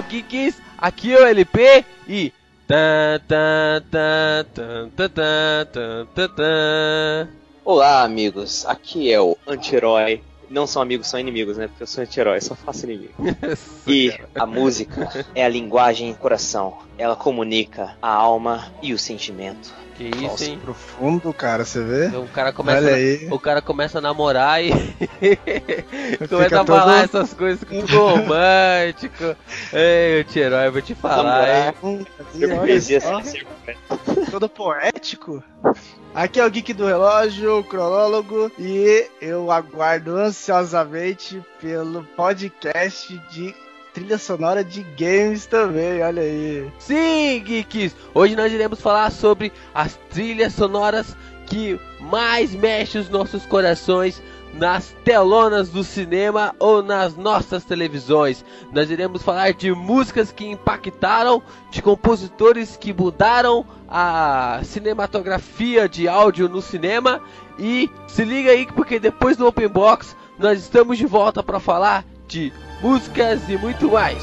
Alô, geeks, aqui é o LP e... Tan, tan, tan. Olá, amigos. Aqui é o anti-herói. Não são amigos, são inimigos, né? Porque eu sou anti-herói, só faço inimigo. E a música é a linguagem do coração. Ela comunica a alma e o sentimento. Que isso, Nossa, hein? profundo, cara, você vê? O cara começa, Olha aí. o cara começa a namorar e começa a falar todo- essas coisas tudo romântico. Ei, herói, eu vou te falar, hein? Hum, todo poético. Aqui é o Geek do Relógio, o cronólogo, e eu aguardo ansiosamente pelo podcast de trilha sonora de games também, olha aí. Sim, geeks! Hoje nós iremos falar sobre as trilhas sonoras que mais mexem os nossos corações nas telonas do cinema ou nas nossas televisões. Nós iremos falar de músicas que impactaram, de compositores que mudaram a cinematografia de áudio no cinema e se liga aí porque depois do Open Box nós estamos de volta para falar de músicas e muito mais.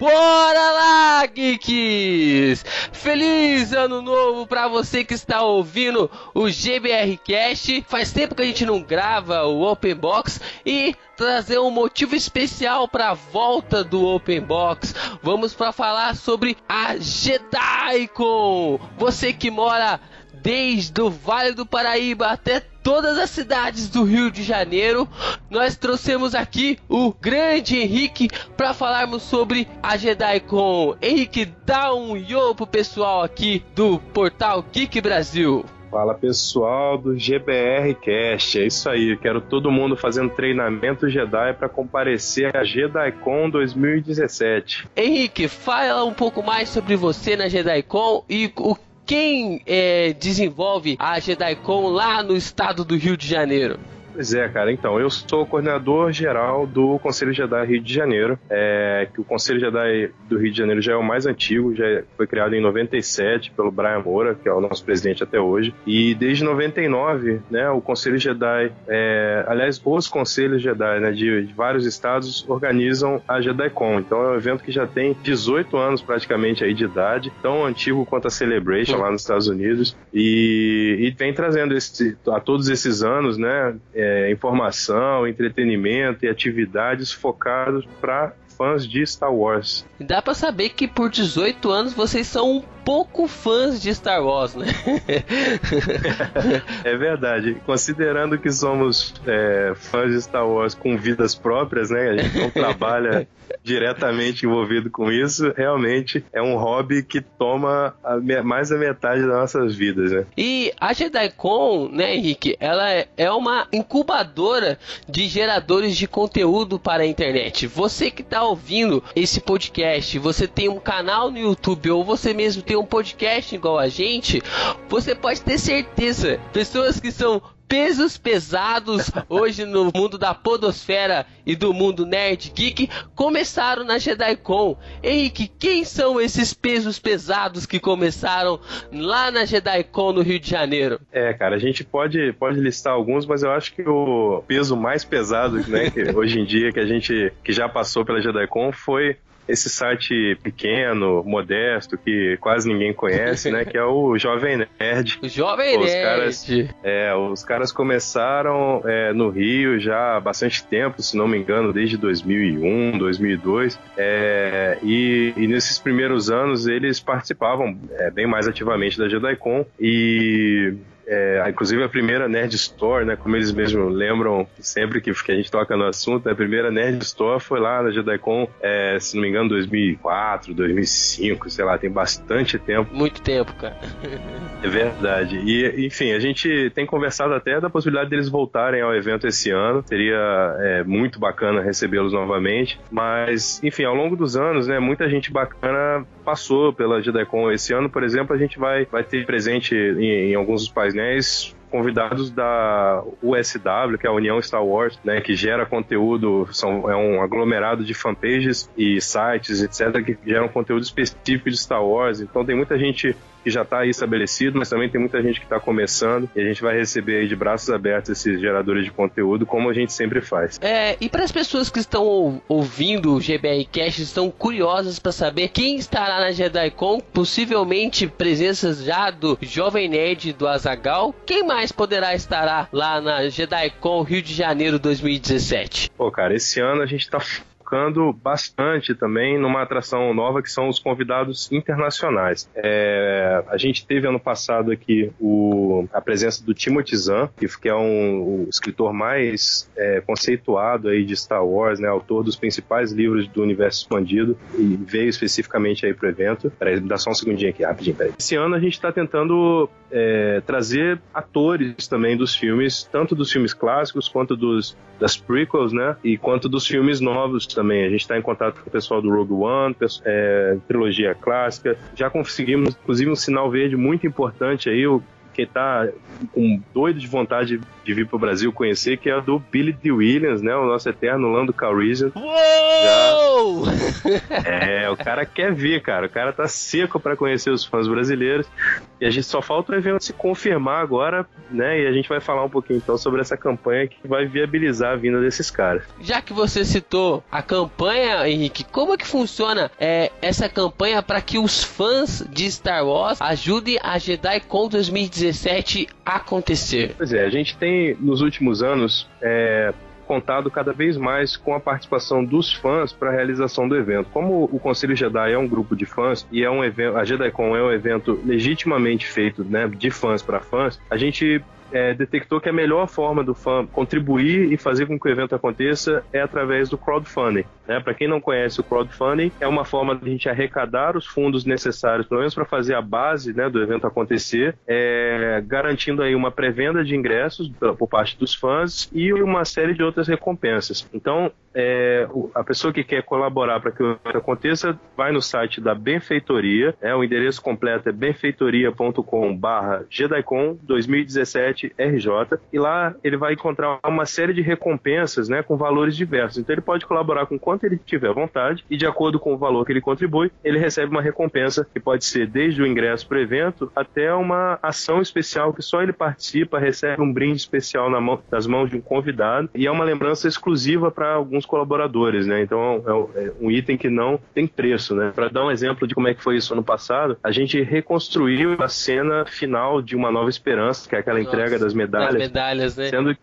Bora lá, geeks! Feliz ano novo pra você que está ouvindo o GBR Cast. Faz tempo que a gente não grava o Open Box e trazer um motivo especial para a volta do Open Box. Vamos para falar sobre a JediCon. Você que mora desde o Vale do Paraíba até todas as cidades do Rio de Janeiro, nós trouxemos aqui o grande Henrique para falarmos sobre a JediCon. Henrique, dá um yo pro pessoal aqui do portal Geek Brasil. Fala pessoal do GBR Cast, é isso aí. Eu quero todo mundo fazendo treinamento Jedi para comparecer a JediCon 2017. Henrique, fala um pouco mais sobre você na JediCon e o quem é, desenvolve a JediCon lá no estado do Rio de Janeiro. Pois é, cara. Então, eu sou coordenador geral do Conselho Jedi Rio de Janeiro. É, que o Conselho Jedi do Rio de Janeiro já é o mais antigo, já foi criado em 97 pelo Brian Moura, que é o nosso presidente até hoje. E desde 99, né, o Conselho Jedi, é, aliás, os Conselhos Jedi né, de, de vários estados organizam a JediCon. Então é um evento que já tem 18 anos praticamente aí de idade, tão antigo quanto a Celebration lá nos Estados Unidos. E, e vem trazendo esse, a todos esses anos, né? é, informação, entretenimento e atividades focados para fãs de Star Wars. Dá pra saber que por 18 anos vocês são um pouco fãs de Star Wars, né? É verdade. Considerando que somos é, fãs de Star Wars com vidas próprias, né? A gente não trabalha diretamente envolvido com isso. Realmente é um hobby que toma a mais da metade das nossas vidas, né? E a JediCon, né, Henrique, ela é- é uma incubadora de geradores de conteúdo para a internet. Você que está ouvindo esse podcast, você tem um canal no YouTube ou você mesmo tem um podcast igual a gente, você pode ter certeza, pessoas que são pesos pesados hoje no mundo da podosfera e do mundo nerd geek começaram na JediCon. Henrique, quem são esses pesos pesados que começaram lá na JediCon no Rio de Janeiro? É, cara, a gente pode, pode listar alguns, mas eu acho que o peso mais pesado, né, que hoje em dia que a gente que já passou pela JediCon foi esse site pequeno, modesto, que quase ninguém conhece, né, que é o Jovem Nerd. O Jovem Os Nerd. caras- É, os caras começaram é, no Rio já há bastante tempo, se não me engano, desde 2001, 2002. É, e, e nesses primeiros anos eles participavam é, bem mais ativamente da JediCon e é, inclusive a primeira Nerd Store, né, como eles mesmos lembram sempre que, que a gente toca no assunto, a primeira Nerd Store foi lá na JediCon, é, se não me engano, 2004, 2005, sei lá, tem bastante tempo. Muito tempo, cara. É verdade. E, enfim, a gente tem conversado até da possibilidade deles voltarem ao evento esse ano. Seria é, muito bacana recebê-los novamente. Mas, enfim, ao longo dos anos, né, muita gente bacana passou pela JediCon. Esse ano, por exemplo, a gente vai, vai ter presente em, em alguns dos painéis convidados da USW, que é a União Star Wars, né, que gera conteúdo, são, é um aglomerado de fanpages e sites, etc., que geram conteúdo específico de Star Wars. Então tem muita gente que já está aí estabelecido, mas também tem muita gente que está começando e a gente vai receber aí de braços abertos esses geradores de conteúdo, como a gente sempre faz. É, e para as pessoas que estão ouvindo o GBR Cast, estão curiosas para saber quem estará na JediCon, possivelmente presenças já do Jovem Nerd do Azagal, quem mais poderá estar lá na JediCon Rio de Janeiro 2017? Pô, cara, esse ano a gente está focando bastante também numa atração nova que são os convidados internacionais. É, a gente teve ano passado aqui o, a presença do Timothy Zahn, que é um, o escritor mais é, conceituado aí de Star Wars, né, autor dos principais livros do universo expandido e veio especificamente aí para o evento. Peraí, dá só um segundinho aqui, rapidinho. Peraí. Esse ano a gente está tentando é, trazer atores também dos filmes, tanto dos filmes clássicos quanto dos das prequels, né, e quanto dos filmes novos também. A gente está em contato com o pessoal do Rogue One, é, trilogia clássica. Já conseguimos, inclusive, um sinal verde muito importante aí, o que tá com doido de vontade de vir pro Brasil conhecer, que é a do Billy D. Williams, né? O nosso eterno Lando Calrissian. Uou! Já... É, o cara quer vir, cara. O cara tá seco para conhecer os fãs brasileiros. E a gente só falta o evento se confirmar agora, né? E a gente vai falar um pouquinho então sobre essa campanha que vai viabilizar a vinda desses caras. Já que você citou a campanha, Henrique, como é que funciona é, essa campanha para que os fãs de Star Wars ajudem a Jedi Con 2017 a acontecer? Pois é, a gente tem nos últimos anos, é, contado cada vez mais com a participação dos fãs para a realização do evento. Como o Conselho Jedi é um grupo de fãs e é um evento, a JediCon é um evento legitimamente feito, né, de fãs para fãs, a gente é, detectou que a melhor forma do fã contribuir e fazer com que o evento aconteça é através do crowdfunding. Né? Para quem não conhece o crowdfunding, é uma forma de a gente arrecadar os fundos necessários, pelo menos para fazer a base né, do evento acontecer, é, garantindo aí uma pré-venda de ingressos por parte dos fãs e uma série de outras recompensas. Então, é, a pessoa que quer colaborar para que o evento aconteça vai no site da Benfeitoria, é, o endereço completo é benfeitoria.com/barra 2017 RJ, e lá ele vai encontrar uma série de recompensas né, com valores diversos. Então ele pode colaborar com quanto ele tiver vontade, e de acordo com o valor que ele contribui, ele recebe uma recompensa que pode ser desde o ingresso para o evento até uma ação especial que só ele participa, recebe um brinde especial na mão, nas mãos de um convidado, e é uma lembrança exclusiva para alguns colaboradores, né? Então é, é um item que não tem preço, né? Para dar um exemplo de como é que foi isso ano passado, a gente reconstruiu a cena final de Uma Nova Esperança, que é aquela entrega entrega das medalhas. Das medalhas, né? Sendo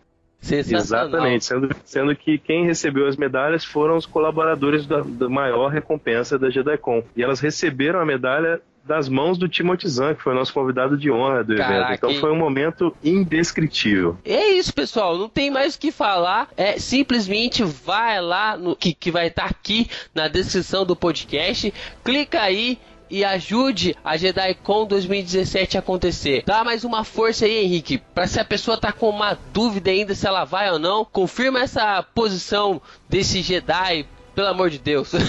Exatamente, sendo, sendo que quem recebeu as medalhas foram os colaboradores da, da maior recompensa da JediCon. E elas receberam a medalha das mãos do Timothy Zahn, que foi nosso convidado de honra do Caraca, evento. Então foi um momento indescritível. É isso, pessoal. Não tem mais o que falar. É simplesmente vai lá no que, que vai estar aqui na descrição do podcast. Clica aí e ajude a JediCon 2017 a acontecer. Dá mais uma força aí, Henrique, para se a pessoa tá com uma dúvida ainda se ela vai ou não, confirma essa posição desse Jedi pelo amor de Deus.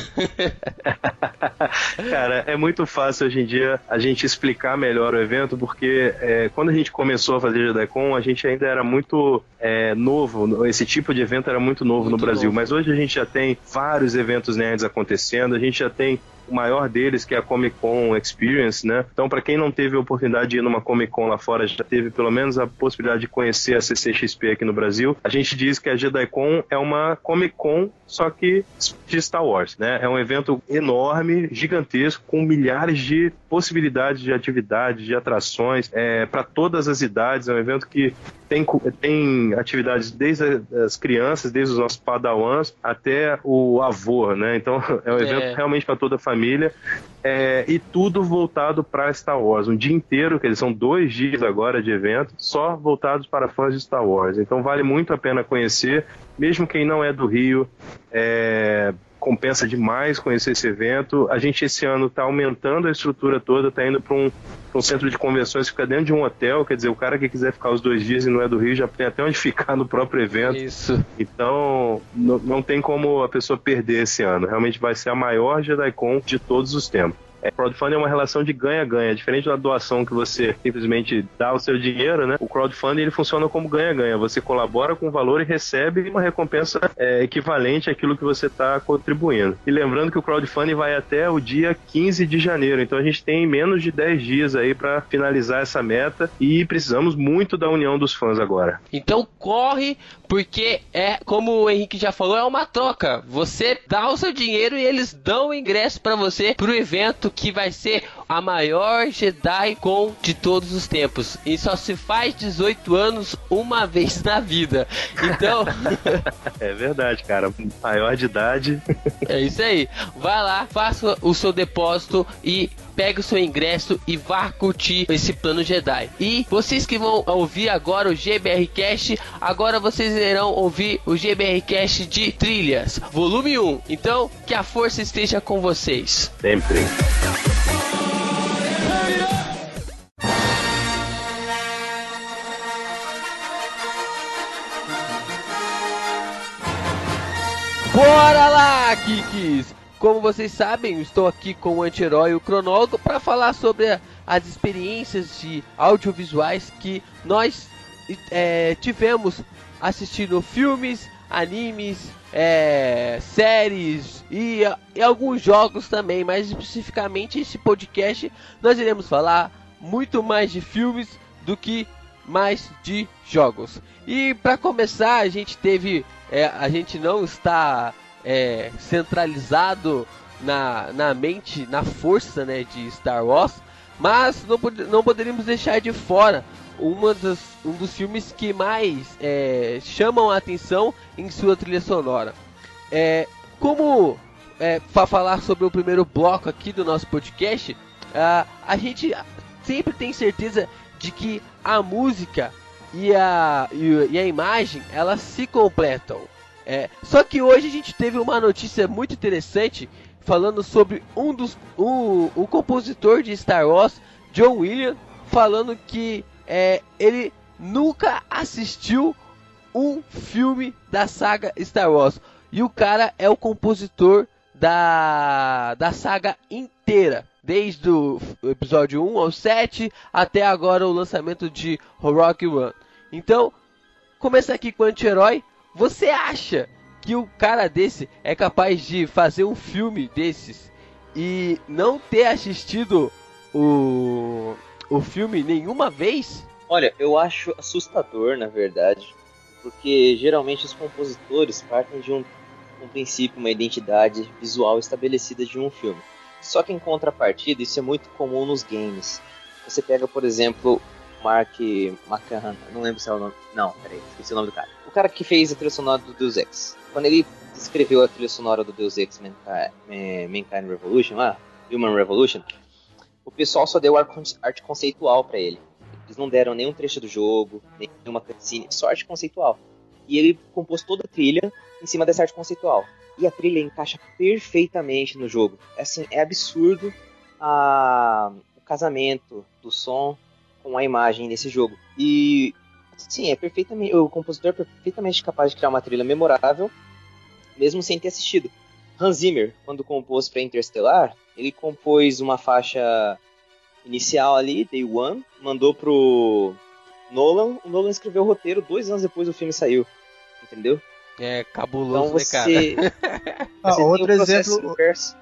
Cara, é muito fácil hoje em dia a gente explicar melhor o evento, porque é, quando a gente começou a fazer JediCon, a gente ainda era muito é, novo, esse tipo de evento era muito novo muito no Brasil, novo. mas hoje a gente já tem vários eventos nerds acontecendo, a gente já tem o maior deles, que é a Comic Con Experience, né? Então, para quem não teve a oportunidade de ir numa Comic Con lá fora, já teve pelo menos a possibilidade de conhecer a CCXP aqui no Brasil. A gente diz que a JediCon é uma Comic Con, só que de Star Wars, né? É um evento enorme, gigantesco, com milhares de possibilidades de atividades, de atrações, é, para todas as idades. É um evento que tem, tem atividades desde as crianças, desde os nossos padawans, até o avô, né? Então, é um evento é. realmente para toda a família família, é, e tudo voltado para Star Wars. Um dia inteiro, que eles são dois dias agora de evento, só voltados para fãs de Star Wars. Então vale muito a pena conhecer, mesmo quem não é do Rio. É, compensa demais conhecer esse evento. A gente esse ano está aumentando a estrutura toda, está indo para um, um, centro de convenções que fica dentro de um hotel. Quer dizer, o cara que quiser ficar os dois dias e não é do Rio já tem até onde ficar no próprio evento. Isso. Então, não tem como a pessoa perder esse ano. Realmente vai ser a maior JediCon de todos os tempos. É, crowdfunding é uma relação de ganha-ganha, diferente da doação que você simplesmente dá o seu dinheiro, né? O crowdfunding ele funciona como ganha-ganha. Você colabora com o valor e recebe uma recompensa é, equivalente àquilo que você está contribuindo. E lembrando que o crowdfunding vai até o dia 15 de janeiro, então a gente tem menos de 10 dias aí para finalizar essa meta e precisamos muito da união dos fãs agora. Então corre, porque é como o Henrique já falou, é uma troca. Você dá o seu dinheiro e eles dão o ingresso para você pro evento que vai ser a maior Jedi Con de todos os tempos. E só se faz 18 anos uma vez na vida. Então. é verdade, cara. Maior de idade. é isso aí. Vai lá, faça o seu depósito e pegue o seu ingresso e vá curtir esse plano Jedi. E vocês que vão ouvir agora o GBR Cast, agora vocês irão ouvir o GBR Cast de Trilhas, volume 1. Então, que a força esteja com vocês. Sempre. Bora lá, Kikis! Como vocês sabem, estou aqui com o anti-herói o cronólogo para falar sobre as experiências de audiovisuais que nós é, tivemos assistindo filmes, animes, é, séries e, e, alguns jogos também, mas especificamente esse podcast nós iremos falar muito mais de filmes do que mais de jogos. E para começar, a gente teve, é, a gente não está é, centralizado na, na mente, na força né, de Star Wars, mas não, não poderíamos deixar de fora uma das, um dos filmes que mais é, chamam a atenção em sua trilha sonora. É, como é, para falar sobre o primeiro bloco aqui do nosso podcast, uh, a gente sempre tem certeza de que a música e a, e, e a imagem elas se completam. É, só que hoje a gente teve uma notícia muito interessante falando sobre um dos o, compositor de Star Wars, John Williams, falando que é, ele nunca assistiu um filme da saga Star Wars. E o cara é o compositor da, da saga inteira. Desde o episódio 1 ao 7 até agora o lançamento de Rock One. Então, começa aqui com o anti-herói. Você acha que o cara desse é capaz de fazer um filme desses e não ter assistido o, o filme nenhuma vez? Olha, eu acho assustador, na verdade, porque geralmente os compositores partem de um, um princípio, uma identidade visual estabelecida de um filme. Só que em contrapartida, isso é muito comum nos games. Você pega, por exemplo, Mark McCann, não lembro se é o nome. Não, peraí, esqueci o nome do cara. Cara que fez a trilha sonora do Deus Ex. Quando ele escreveu a trilha sonora do Deus Ex Mankind Revolution lá, Human Revolution, o pessoal só deu arte conceitual para ele. Eles não deram nenhum trecho do jogo, nenhuma cutscene, só arte conceitual. E ele compôs toda a trilha em cima dessa arte conceitual. E a trilha encaixa perfeitamente no jogo. É assim, é absurdo a... o casamento do som com a imagem nesse jogo. E sim, é perfeitamente o compositor é perfeitamente capaz de criar uma trilha memorável, mesmo sem ter assistido. Hans Zimmer, quando compôs para Interstellar, ele compôs uma faixa inicial ali, Day One, mandou pro Nolan, o Nolan escreveu o roteiro dois anos depois do filme saiu, entendeu? É cabuloso, então você, né, cara? ah, outro exemplo, inverso.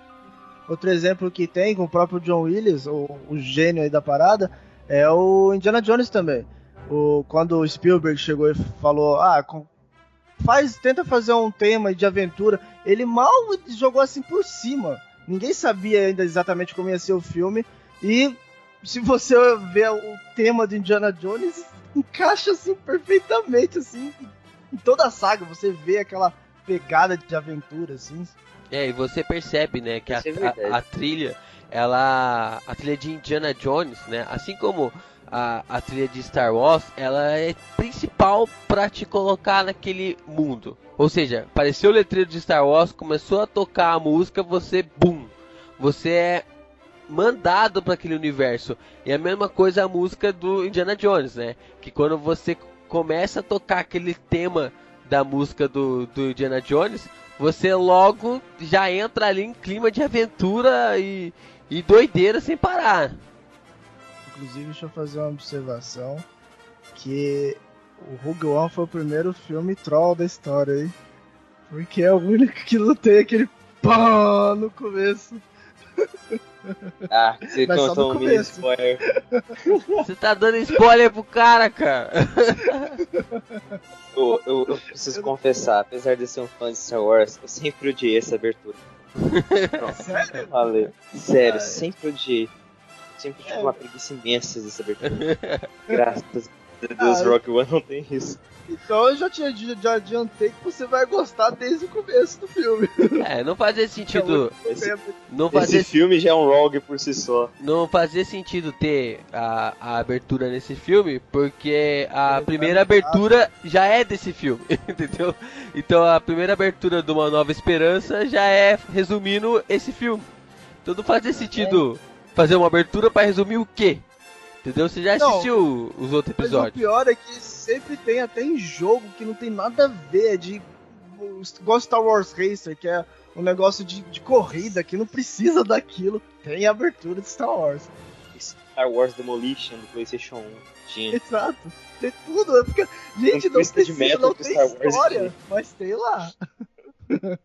outro exemplo que tem com o próprio John Williams, o, o gênio aí da parada, é o Indiana Jones também. O, quando o Spielberg chegou e falou, ah, faz, tenta fazer um tema de aventura, ele mal jogou assim por cima. Ninguém sabia ainda exatamente como ia ser o filme. E se você ver o tema do Indiana Jones, encaixa assim perfeitamente, assim, em toda a saga. Você vê aquela pegada de aventura, assim. É, e você percebe, né, que a, é a, a trilha ela a trilha de Indiana Jones, né? Assim como a, a trilha de Star Wars, ela é principal para te colocar naquele mundo. Ou seja, apareceu o letreiro de Star Wars, começou a tocar a música, você boom, você é mandado para aquele universo. E a mesma coisa a música do Indiana Jones, né? Que quando você começa a tocar aquele tema da música do, do Indiana Jones, você logo já entra ali em clima de aventura e, E doideira sem parar. Inclusive, deixa eu fazer uma observação. Que o Rogue One foi o primeiro filme troll da história aí. Porque é o único que não tem aquele pá no começo. Ah, você Mas contou no um mini começo. spoiler. Você tá dando spoiler pro cara, cara. Eu, eu- eu preciso confessar, apesar de ser um fã de Star Wars, eu sempre odiei essa abertura. Sério? Valeu. Sério, Ai. sempre odiei. Sempre tive É. uma preguiça imensa dessa abertura. Graças a Deus, Ah, Rock One não tem isso. Então eu já, tinha, já adiantei que você vai gostar desde o começo do filme. É, não fazia sentido. Esse, Não esse filme já é um rogue por si só. não fazia sentido ter a, a abertura nesse filme, porque a É, primeira tá abertura já é desse filme, entendeu? Então a primeira abertura de Uma Nova Esperança já é resumindo esse filme. Então não fazia sentido fazer uma abertura pra resumir o quê? Entendeu? Você já Não. assistiu os outros Mas o episódios. pior é que sempre tem até em jogo que não tem nada a ver, é de igual Star Wars Racer, que é um negócio de, de corrida que não precisa daquilo. Tem abertura de Star Wars. Star Wars Demolition do PlayStation 1. Tinha. Exato. Tem tudo. é Porque, gente, Um não precisa, não tem Star Wars história, tinha. mas tem lá.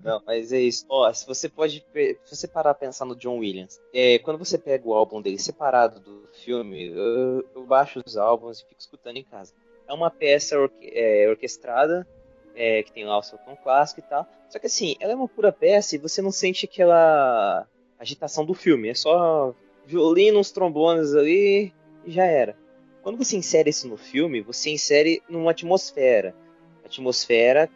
Não, mas é isso. Ó, se você pode. Se você parar a pensar no John Williams, é, quando você pega o álbum dele separado do filme, eu, eu baixo os álbuns e fico escutando em casa. É uma peça orque- é, orquestrada, é, que tem lá o seu tom clássico e tal. Só que assim, ela é uma pura peça e você não sente aquela agitação do filme. É só violino, uns trombones ali e já era. Quando você insere isso no filme, você insere numa atmosfera. Atmosfera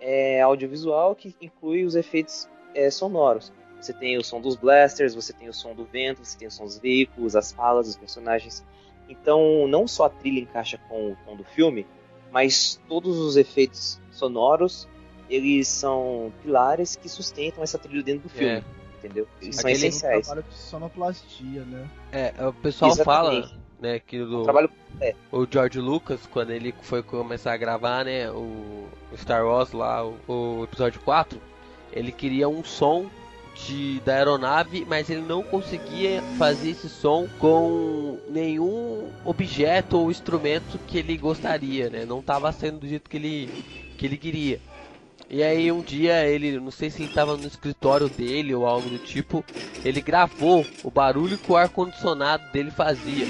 é audiovisual que inclui os efeitos é, sonoros. Você tem o som dos blasters, você tem o som do vento, você tem o som dos veículos, as falas dos personagens. Então, não só a trilha encaixa com o tom do filme, mas todos os efeitos sonoros, eles são pilares que sustentam essa trilha dentro do filme, É. entendeu? Eles são Aquele- essenciais. trabalho de sonoplastia, né? É, o pessoal Exatamente. fala, né, que do, trabalho o George Lucas, quando ele foi começar a gravar, né, o, Star Wars lá, o, o episódio 4, ele queria um som de, da aeronave, mas ele não conseguia fazer esse som com nenhum objeto ou instrumento que ele gostaria, né? Não estava sendo do jeito que ele, que ele queria. E aí um dia ele, não sei se ele estava no escritório dele ou algo do tipo, ele gravou o barulho que o ar-condicionado dele fazia.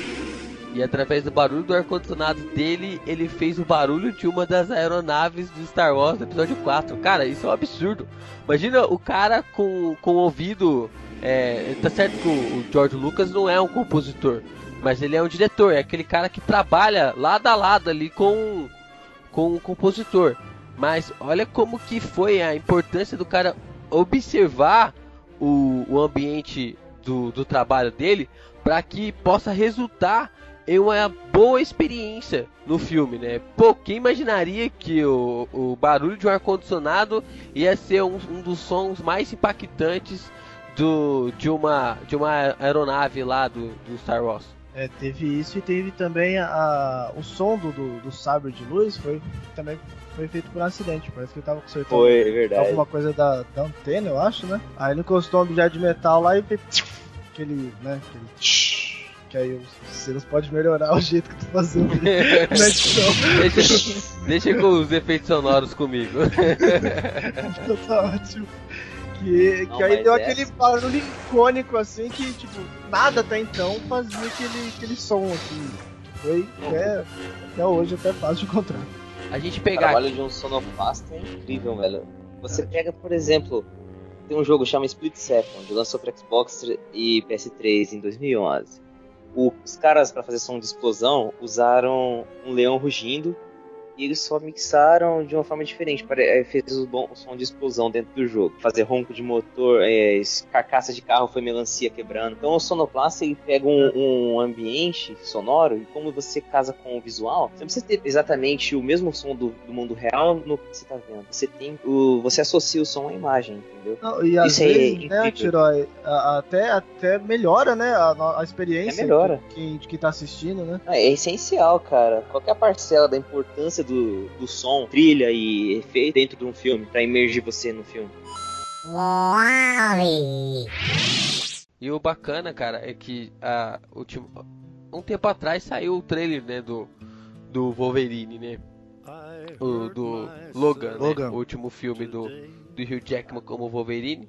E através do barulho do ar-condicionado dele, ele fez o barulho de uma das aeronaves do Star Wars do episódio 4. Cara, isso é um absurdo. Imagina o cara com, com o ouvido. É, tá certo que o, George Lucas não é um compositor, mas ele é um diretor, é aquele cara que trabalha lado a lado ali com, com o compositor. Mas olha como que foi a importância do cara observar o, o ambiente do, do trabalho dele para que possa resultar em uma boa experiência no filme, né? Pô, quem imaginaria que o, o barulho de um ar-condicionado ia ser um, um dos sons mais impactantes do, de, uma, de uma aeronave lá do, do Star Wars? É, teve isso e teve também a, o som do, do, do sabre de luz foi também foi feito por um acidente. Parece que ele tava consertando foi, é verdade. alguma coisa da, da antena, eu acho, né? Aí ele encostou um objeto de metal lá e aquele, né? Aquele que aí os Silas pode melhorar o jeito que tu fazendo na edição. Deixa, deixa com os efeitos sonoros comigo. Então tá ótimo. Que, Não, que aí deu essa- aquele barulho icônico assim que, tipo, nada até então fazia aquele, aquele som assim. Foi até, até hoje até fácil de encontrar. A gente O pegar trabalho de um sonoplasta é incrível, velho. Você pega, por exemplo, tem um jogo que chama Split Second, lançou para Xbox e PS3 em 2011. Os caras, para fazer som de explosão, usaram um leão rugindo e eles só mixaram de uma forma diferente. Eh, Fez o bom som de explosão dentro do jogo. Fazer ronco de motor, é, carcaça de carro foi melancia quebrando. Então o sonoplasta ele pega um, um ambiente sonoro e como você casa com o visual, você não precisa ter exatamente o mesmo som do, do mundo real no que você está vendo. Você tem o, você associa o som à imagem, entendeu? Não, e às Isso é vezes, incrível. né, Tiroy, a- até, até melhora, né, a, a experiência É, melhora. de quem, de quem tá assistindo, né? Ah, É essencial, cara. Qualquer parcela da importância do, do som, trilha e efeito dentro de um filme, pra imergir você no filme. E o bacana, cara, é que a, último, um tempo atrás saiu o trailer, né, do, do Wolverine, né? O, do Logan, Logan. Né? o último filme do, do Hugh Jackman como Wolverine.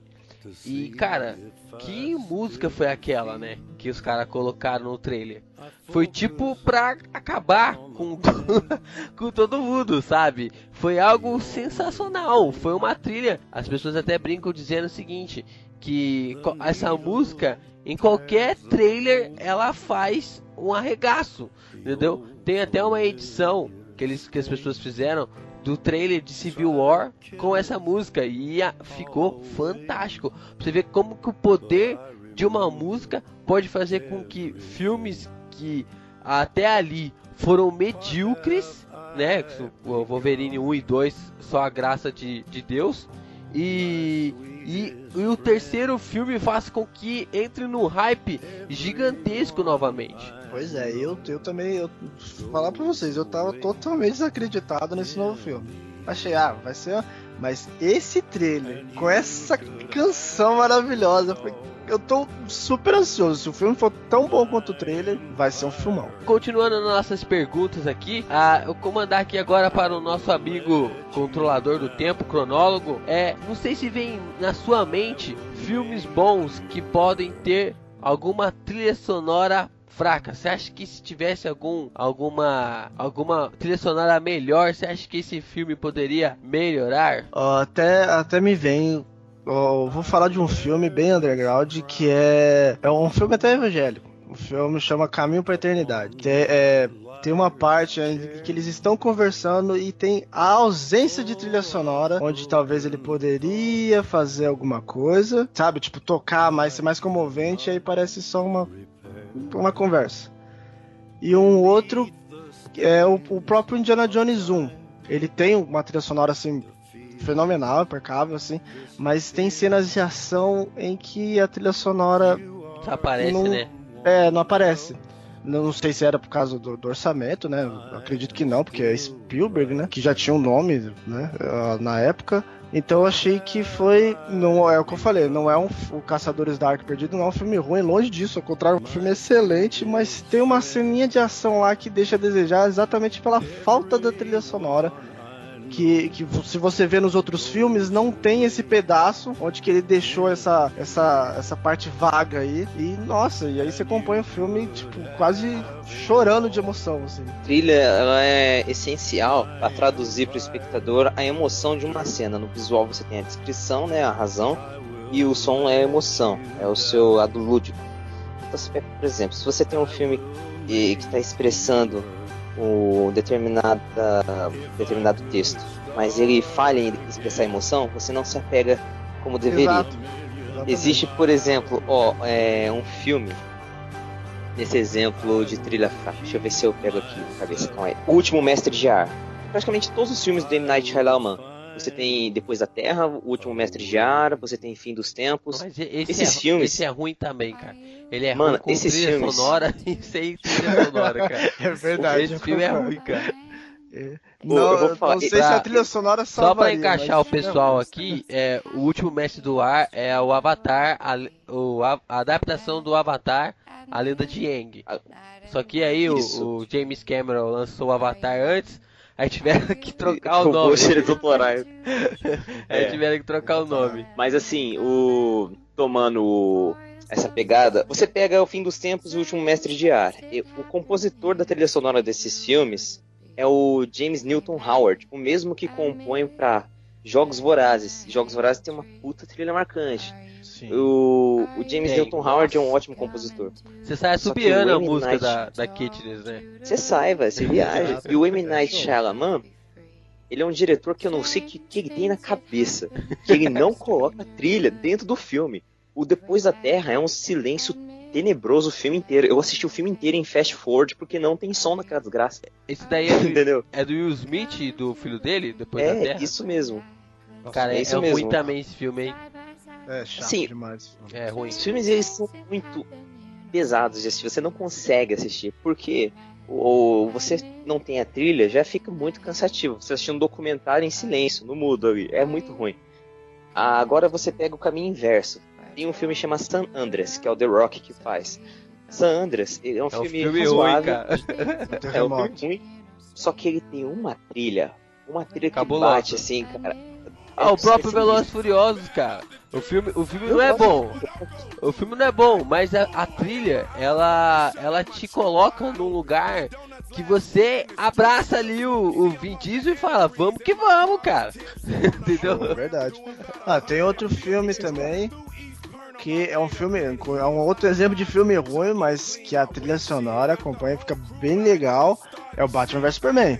E cara, que música foi aquela, né? Que os caras colocaram no trailer. Foi tipo pra acabar com, com todo mundo, sabe? Foi algo sensacional. Foi uma trilha. As pessoas até brincam dizendo o seguinte: que essa música em qualquer trailer ela faz um arregaço, entendeu? Tem até uma edição que, eles, que as pessoas fizeram do trailer de Civil War com essa música e a, ficou fantástico. Você ver como que o poder de uma música pode fazer com que filmes que até ali foram medíocres, né? O Wolverine 1 e 2, só a graça de, de Deus. E, e, e, o terceiro filme faz com que entre no hype gigantesco novamente. Pois é, eu, eu também, eu falar pra vocês, eu tava totalmente desacreditado nesse novo filme. Achei, ah, vai ser. Mas esse trailer, com essa canção maravilhosa, eu tô super ansioso. Se o filme for tão bom quanto o trailer, vai ser um filmão. Continuando nas nossas perguntas aqui, ah, eu vou mandar aqui agora para o nosso amigo controlador do tempo, cronólogo. É, não sei se vem na sua mente filmes bons que podem ter alguma trilha sonora fraca? Você acha que se tivesse algum alguma alguma trilha sonora melhor, você acha que esse filme poderia melhorar? Até até me vem vou falar de um filme bem underground que é é um filme até evangélico. O filme chama Caminho para Eternidade. Tem, é, tem uma parte que eles estão conversando e tem a ausência de trilha sonora, onde talvez ele poderia fazer alguma coisa, sabe? Tipo, tocar mais, ser mais comovente, aí parece só uma uma conversa. E um outro é o, o próprio Indiana Jones 1. Ele tem uma trilha sonora assim fenomenal, impecável assim, mas tem cenas de ação em que a trilha sonora aparece, não, né? É, não aparece. Não sei se era por causa do, do orçamento, né? acredito que não, porque é Spielberg, né? Que já tinha um nome, né? Ah, na época. Então eu achei que foi. Não é o que eu falei, não é um. O Caçadores da Arca Perdido não é um filme ruim, longe disso, ao contrário, é um filme excelente, mas tem uma ceninha de ação lá que deixa a desejar exatamente pela falta da trilha sonora que, que se você vê nos outros filmes, não tem esse pedaço onde que ele deixou essa, essa, essa parte vaga aí. E, nossa, e aí você compõe o filme, tipo, quase chorando de emoção, assim. Trilha, ela é essencial para traduzir para o espectador a emoção de uma cena. No visual você tem a descrição, né, a razão, e o som é a emoção, é o seu lado lúdico. Então, por exemplo, se você tem um filme que está expressando um determinada, determinado texto, mas ele falha em expressar emoção, você não se apega como deveria. Exato. Existe, por exemplo, ó, é, um filme, nesse exemplo de trilha fraca, deixa eu ver se eu pego aqui na cabeça, calma aí. O Último Mestre de Ar. Praticamente todos os filmes do M. Night Shyamalan você tem Depois da Terra, O Último Mestre de Ar, você tem Fim dos Tempos. Mas esse esses é, filmes. Esse é ruim também, cara. Ele é Mano, ruim com esses trilha filmes... sonora e sem trilha sonora, cara. É verdade. Esse filme é ruim, cara. É. Não, eu vou falar, não sei pra, se a trilha sonora Só pra encaixar o pessoal é aqui, é, o último mestre do ar é o Avatar, a, o, a, a adaptação do Avatar, a lenda de Aang. Só que aí o, o, James Cameron lançou o Avatar antes, Aí tiveram que trocar o nome. Aí é. tiveram que trocar o nome. Mas assim, o. Tomando essa pegada, você pega o fim dos tempos e o último mestre de ar. E o compositor da trilha sonora desses filmes é o James Newton Howard, o mesmo que compõe para Jogos Vorazes. Jogos Vorazes tem uma puta trilha marcante. O, o, James Newton Howard é um ótimo compositor. Você sai subiando a música Night... da, da Katniss, né? Você sai, velho, você viaja. e o M. Night Shyamalan, ele é um diretor que eu não sei o que, que ele tem na cabeça. Que ele não coloca trilha dentro do filme. O Depois da Terra é um silêncio tenebroso o filme inteiro. Eu assisti o filme inteiro em fast forward porque não tem som naquela desgraça. Esse daí é do, Entendeu? é do Will Smith, do filho dele, Depois é, da Terra? É, isso mesmo. Cara, é, é, é ruim também esse filme, hein? É chato Sim, demais. É ruim. Os filmes eles são muito pesados de assistir. Você não consegue assistir. Porque ou você não tem a trilha, já fica muito cansativo. Você assistir um documentário em silêncio, no mudo ali. É muito ruim. Agora você pega o caminho inverso. tem um filme chamado San Andreas, que é o The Rock que faz. San Andreas é um É filme, filme razoável, ruim, cara. é um filme ruim, só que ele tem uma trilha, uma trilha que bate assim, cara. Ah, o próprio Velozes Furiosos, cara. O filme, o filme não é bom. O filme não é bom, mas a, a trilha, ela, ela te coloca num lugar que você abraça ali o, o Vin Diesel e fala, vamos que vamos, cara. Entendeu? É verdade. Ah, tem outro filme também. Que é um filme, é um outro exemplo de filme ruim, mas que a trilha sonora acompanha, fica bem legal. É o Batman vs Superman.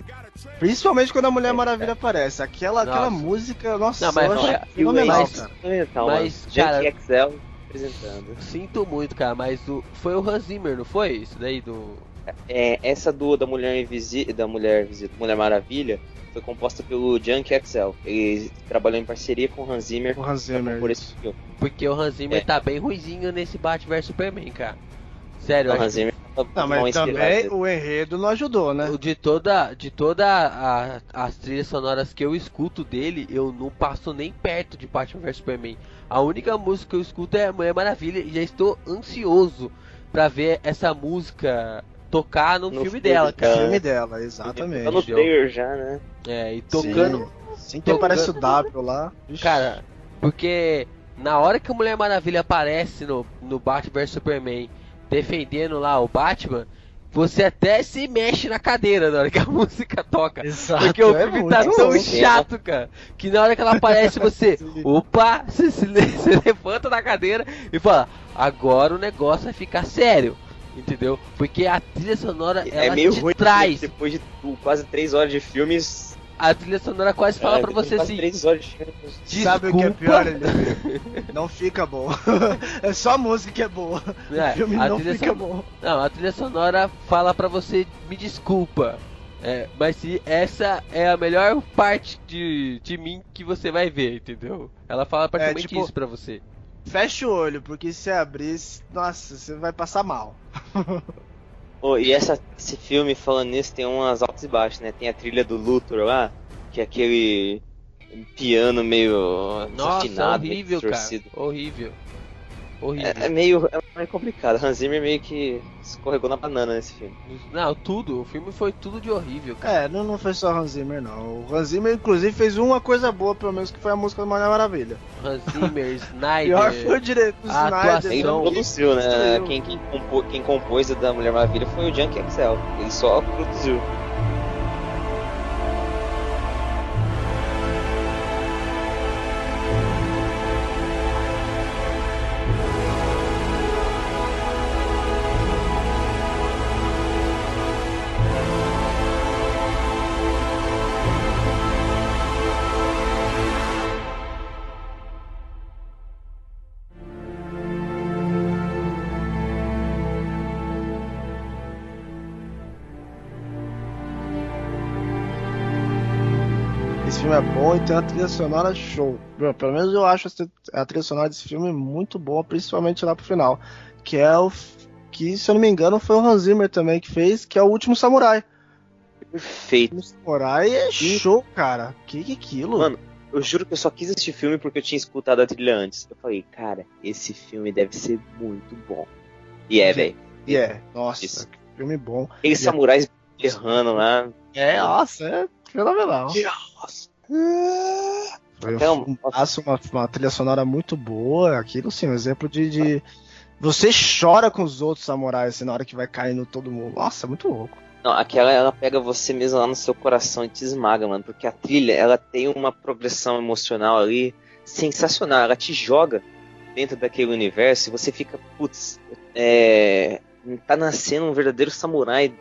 Principalmente quando a Mulher Maravilha aparece. Aquela, aquela música, nossa, Não, mas eu acho fenomenal, mas- cara. Fundamental, Mas, cara- Junkie XL apresentando. Sinto muito, cara, mas o, foi o Hans Zimmer, não foi? Isso daí do. É, essa do da Mulher Invisível, da Mulher Invisível, Mulher Maravilha, foi composta pelo Junkie XL. Ele trabalhou em parceria com o Hans Zimmer O Hans Zimmer. por esse filme. Porque o Hans Zimmer É. tá bem ruizinho nesse Batman vs Superman, cara. Sério, O eu Hans acho Zimmer tava Não, mas também o enredo não ajudou, né? De toda, de toda a- as trilhas sonoras que eu escuto dele, eu não passo nem perto de Batman vs Superman. A única música que eu escuto é Mulher Maravilha e já estou ansioso pra ver essa música tocar no, No filme filme dela, cara. filme dela, exatamente. Tá no trailer já, né? É, e tocando, Sim, Sim que aparece o W lá. Ixi. cara, porque na hora que a Mulher Maravilha aparece no, no Batman vs Superman defendendo lá o Batman, você até se mexe na cadeira na hora que a música toca. Exato. Porque o é filme muito tá tão bom. chato, cara, que na hora que ela aparece você, opa, você se você levanta da cadeira e fala, agora o negócio vai ficar sério, entendeu? Porque a trilha sonora É meio ruim traz, depois de uh, quase 3 horas de filmes. A trilha sonora quase fala é, pra você assim, 3 horas de filmes. Sabe o que é desculpa, pior? Não fica bom. é só a música que é boa. É, o filme a não fica son- bom. Não, a trilha sonora fala pra você, me desculpa. É, mas se essa é a melhor parte de, de mim que você vai ver, entendeu? Ela fala praticamente tipo, isso pra você. Fecha o olho, porque se abrir, nossa, você vai passar mal. Oh, e essa, esse filme, falando nisso, tem umas altas e baixas, né? Tem a trilha do Luthor lá, que é aquele piano meio Nossa, desafinado, meio horrível, cara. Horrível. Horrível. É, é meio, é meio complicado. Hans Zimmer meio que escorregou na banana nesse filme. Não, tudo. O filme foi tudo de horrível, cara. É, não, não foi só Hans Zimmer, não. O Hans Zimmer, inclusive, fez uma coisa boa, pelo menos, que foi a música do Mulher Maravilha. Hans Zimmer, Pior foi o Snyder. direito do a Snyder. atuação- Ele não produziu, né? Quem, quem, compô- quem compôs a da Mulher Maravilha foi o Junkie XL. Ele só produziu. Bom e tem uma trilha sonora show. Bom, pelo menos eu acho a trilha sonora desse filme muito boa, principalmente lá pro final. Que é o. Que, se eu não me engano, foi o Hans Zimmer também que fez, que é o Último Samurai. Perfeito. O Último Samurai é show, cara. Que que é aquilo? Mano, Eu juro que eu só quis assistir filme porque eu tinha escutado a trilha antes. Eu falei, cara, esse filme deve ser muito bom. E é, velho. E é, nossa, Isso. que filme bom. Aqueles E- samurais errando lá. É, nossa, é fenomenal. Nossa. Foi um, filmaço, uma, uma trilha sonora muito boa. Aquilo sim, um exemplo de, de- Você chora com os outros samurais assim, na hora que vai caindo todo mundo. Nossa, muito louco. Não, aquela ela pega você mesmo lá no seu coração e te esmaga, mano. Porque a trilha, ela tem uma progressão emocional ali sensacional. Ela te joga dentro daquele universo e você fica, putz, é. Tá nascendo um verdadeiro samurai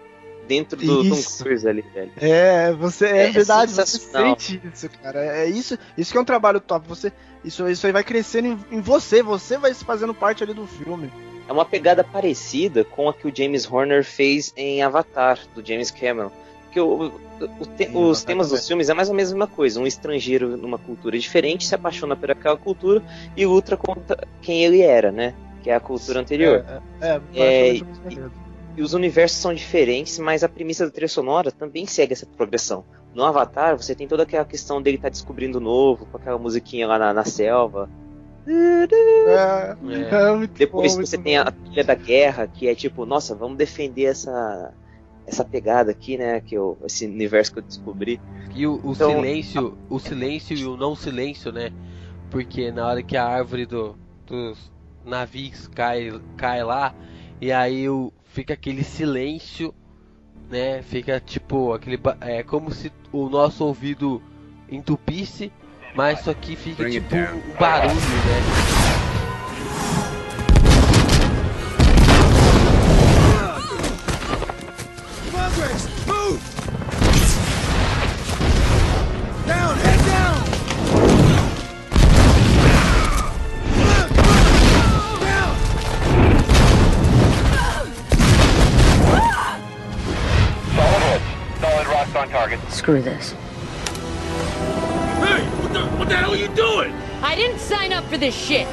dentro do Tom Isso. Cruise ali, velho. É, você é, É verdade, você sente isso, cara. É isso, isso que é um trabalho top. Você, isso, isso aí vai crescendo em, em você, você vai se fazendo parte ali do filme. É uma pegada parecida com a que o James Horner fez em Avatar, do James Cameron. Porque o- o- o te- Sim, os temas dos filmes é mais ou menos a mesma coisa. Um estrangeiro numa cultura diferente se apaixona por aquela cultura e luta contra quem ele era, né? Que é a cultura anterior. É, é, É, enredo. E os universos são diferentes, mas a premissa da trilha sonora também segue essa progressão. No Avatar, você tem toda aquela questão dele estar descobrindo o novo, com aquela musiquinha lá na, na selva. É, é. Depois bom, você tem a trilha da guerra, que é tipo, nossa, vamos defender essa essa pegada aqui, né, que eu, esse universo que eu descobri. E o, o então, silêncio, a... o silêncio e o não silêncio, né? Porque na hora que a árvore do, dos navios cai, cai lá, e aí o, fica aquele silêncio, né? Fica tipo aquele é como se o nosso ouvido entupisse, mas só que fica tipo um barulho, né? Screw this. Hey, what the, what the hell are you doing? I didn't sign up for this shit.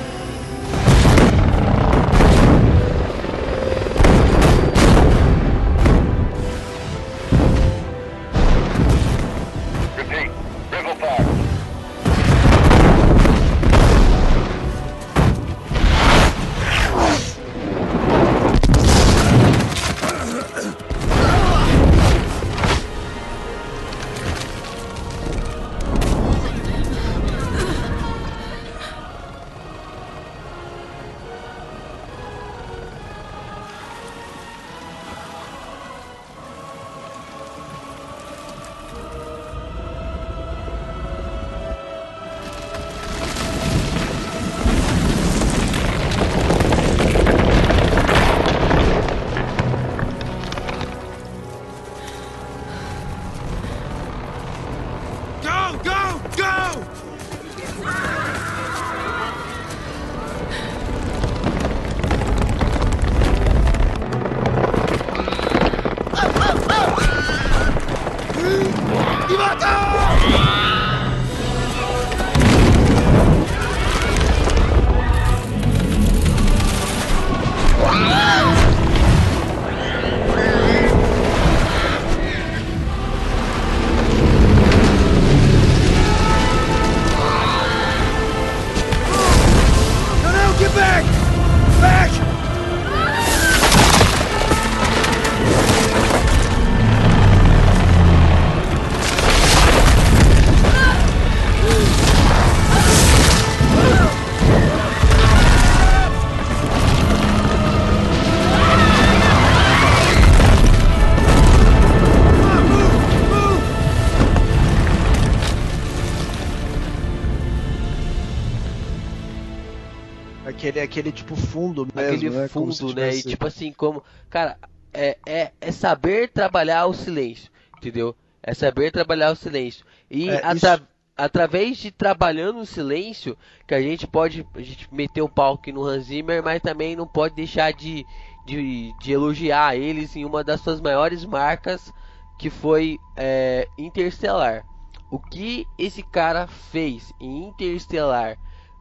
Fundo mesmo, aquele né? fundo, né? E tipo assim, como. Cara, é, é, é saber trabalhar o silêncio, entendeu? É saber trabalhar o silêncio. E é, atra isso... através de trabalhando o silêncio, que a gente pode a gente meter o pau aqui no Hans Zimmer, mas também não pode deixar de, de, de elogiar eles em uma das suas maiores marcas, que foi é, Interstellar. O que esse cara fez em Interstellar,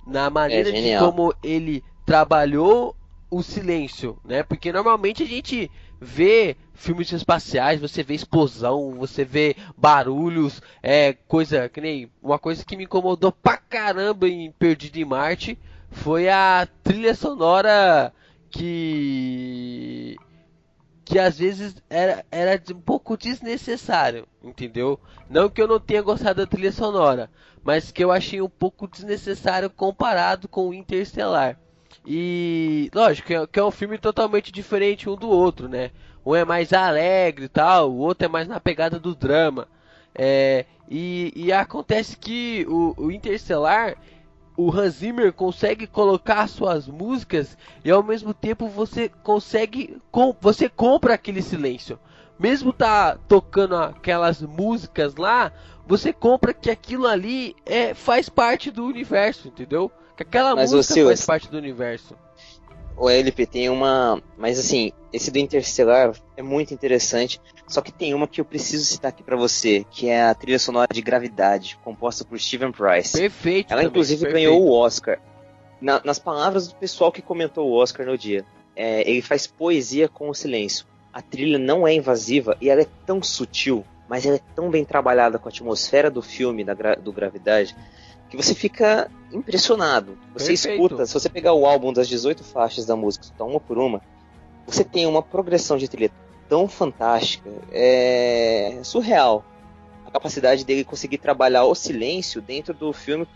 na maneira é de como ele trabalhou o silêncio, né? Porque normalmente a gente vê filmes espaciais, você vê explosão, você vê barulhos, é coisa que nem uma coisa que me incomodou pra caramba em Perdido em Marte foi a trilha sonora que que às vezes era, era um pouco desnecessário, entendeu? Não que eu não tenha gostado da trilha sonora, mas que eu achei um pouco desnecessário comparado com o Interstellar. E lógico que é, que é um filme totalmente diferente um do outro, né? Um é mais alegre e tal, o outro é mais na pegada do drama. É, e, e, acontece que o, o Interstellar, o Hans Zimmer consegue colocar suas músicas e ao mesmo tempo você consegue, com, você compra aquele silêncio. Mesmo tá tocando aquelas músicas lá, você compra que aquilo ali é, faz parte do universo, entendeu? Que aquela Mas música Silas, faz parte do universo. O LP tem uma. Mas assim, esse do Interstellar é muito interessante. Só que tem uma que eu preciso citar aqui para você, que é a trilha sonora de Gravidade, composta por Steven Price. Perfeito. Ela também, inclusive perfeito. ganhou o Oscar. Na, nas palavras do pessoal que comentou o Oscar no dia, é, ele faz poesia com o silêncio. A trilha não é invasiva e ela é tão sutil, mas ela é tão bem trabalhada com a atmosfera do filme da, do Gravidade que você fica impressionado. Você Perfeito. escuta, se você pegar o álbum das 18 faixas da música, escutar uma por uma, você tem uma progressão de trilha tão fantástica, é surreal. A capacidade dele conseguir trabalhar o silêncio dentro do filme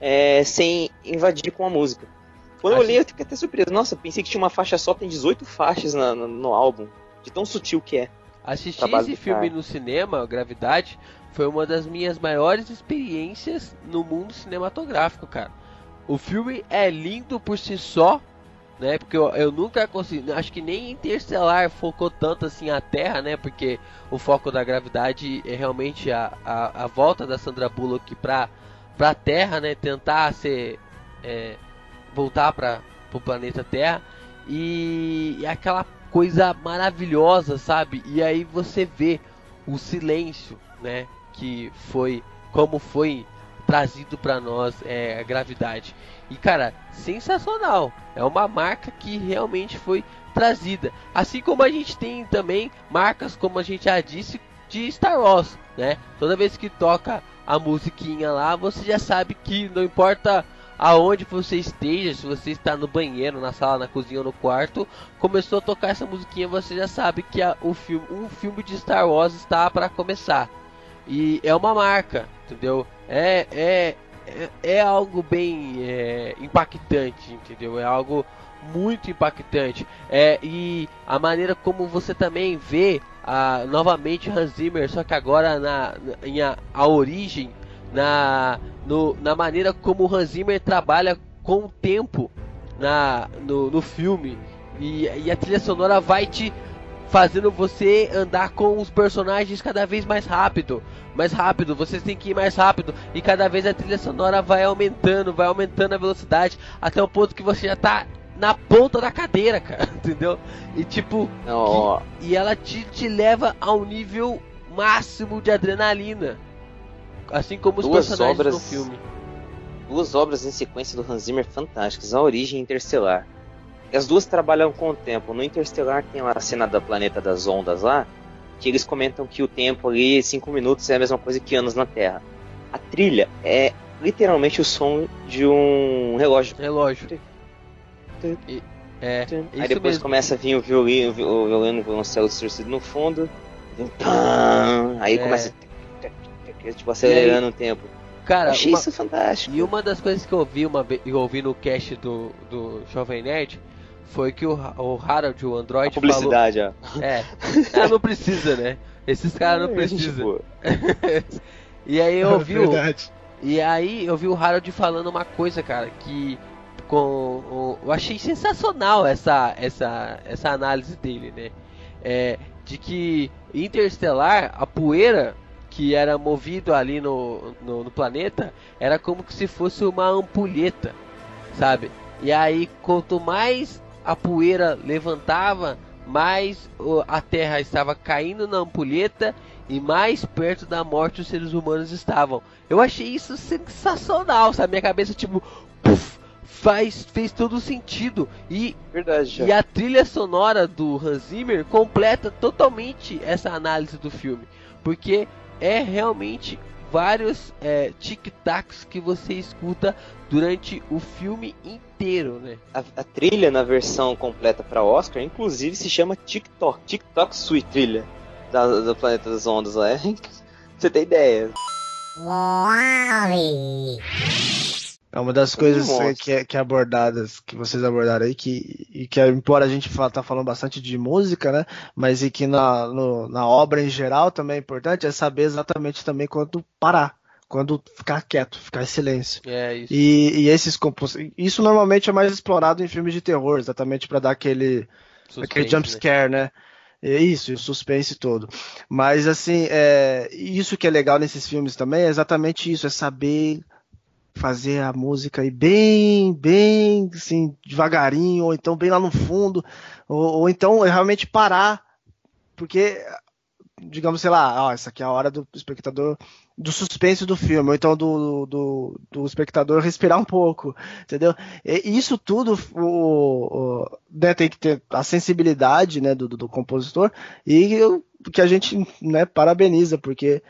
é, sem invadir com a música. Quando eu Acho- olhei, eu fiquei até surpreso. Nossa, pensei que tinha uma faixa só, tem 18 faixas na- na- no álbum. De tão sutil que é. Assistir esse filme no cinema, Gravidade, foi uma das minhas maiores experiências no mundo cinematográfico, cara. O filme é lindo por si só, né? Porque eu, eu nunca consegui, acho que nem Interstellar focou tanto assim a Terra, né? Porque o foco da gravidade é realmente a, a, a volta da Sandra Bullock pra, pra Terra, né? Tentar ser é, voltar para o planeta Terra e, e aquela coisa maravilhosa, sabe? E aí você vê o silêncio, né? Que foi como foi trazido para nós é, a gravidade. E cara, sensacional. É uma marca que realmente foi trazida. Assim como a gente tem também marcas, como a gente já disse, de Star Wars, né? Toda vez que toca a musiquinha lá, você já sabe que não importa aonde você esteja, se você está no banheiro, na sala, na cozinha ou no quarto, começou a tocar essa musiquinha, você já sabe que a- o filme, um filme de Star Wars está para começar. E é uma marca, entendeu? É, é, é, é algo bem é, impactante, entendeu? É algo muito impactante. É, e a maneira como você também vê a, novamente Hans Zimmer, só que agora na, na- em a, a origem, na, no, na maneira como Hans Zimmer trabalha com o tempo na, no, no filme. E, e a trilha sonora vai te fazendo você andar com os personagens cada vez mais rápido, mais rápido, vocês têm que ir mais rápido e cada vez a trilha sonora vai aumentando, vai aumentando a velocidade até o ponto que você já tá na ponta da cadeira, cara, entendeu? E tipo, Não, ó, e ela te, te leva ao nível máximo de adrenalina, assim como os Duas personagens obras- no filme. duas obras em sequência do Hans Zimmer fantásticas, A Origem Interstellar. E as duas trabalham com o tempo. No Interstellar tem a cena da Planeta das Ondas lá, que eles comentam que o tempo ali, 5 minutos, é a mesma coisa que anos na Terra. A trilha é literalmente o som de um relógio. Relógio. E- é, Aí isso depois mesmo. começa a vir o violino, o violino, o violoncelo distorcido no fundo, pam, aí É. começa tipo acelerando o tempo. Cara, Achei uma- isso fantástico. E uma das coisas que eu ouvi uma vez, eu ouvi no cast do, do Jovem Nerd foi que o, o Harold, o A Android, publicidade, ó. falou. É. Ah, não precisa, né? Esses caras não É, precisam. E aí eu ouvi o, Verdade. E aí eu vi o Harold falando uma coisa, cara, que com o- eu achei sensacional essa essa essa análise dele, né? É, de que Interstellar, a poeira que era movido ali no, no, no planeta, era como que se fosse uma ampulheta, sabe? E aí quanto mais a poeira levantava, mais a Terra estava caindo na ampulheta e mais perto da morte os seres humanos estavam. Eu achei isso sensacional, sabe? Minha cabeça, tipo, puf, faz, fez todo sentido. E, Verdade, e a trilha sonora do Hans Zimmer completa totalmente essa análise do filme. Porque é realmente vários é, tic-tacs que você escuta durante o filme inteiro, né? A, a trilha na versão completa para Oscar, inclusive, se chama TikTok. TikTok Sweet Trilha da- do Planeta das Ondas lá. Pra Você tem ideia? É uma das coisas eh, que, é, que é abordadas, que vocês abordaram aí, que, e que embora a gente fala, tá falando bastante de música, né? Mas e que na, no- na obra em geral também é importante é saber exatamente também quando parar, quando ficar quieto, ficar em silêncio. É isso. E, e esses compos... Isso normalmente é mais explorado em filmes de terror, exatamente para dar aquele, aquele Suspense, jump né? scare, né? É Isso, e o suspense todo. Mas assim, é, isso que é legal nesses filmes também é exatamente isso, é saber fazer a música aí bem, bem, assim, devagarinho, ou então bem lá no fundo, ou, ou então realmente parar, porque, digamos, sei lá, ó, essa aqui é a hora do espectador, do suspense do filme, ou então do, do, do espectador respirar um pouco, entendeu? E isso tudo o, o- né, tem que ter a sensibilidade né, do, do, compositor e eu- que a gente né, parabeniza, porque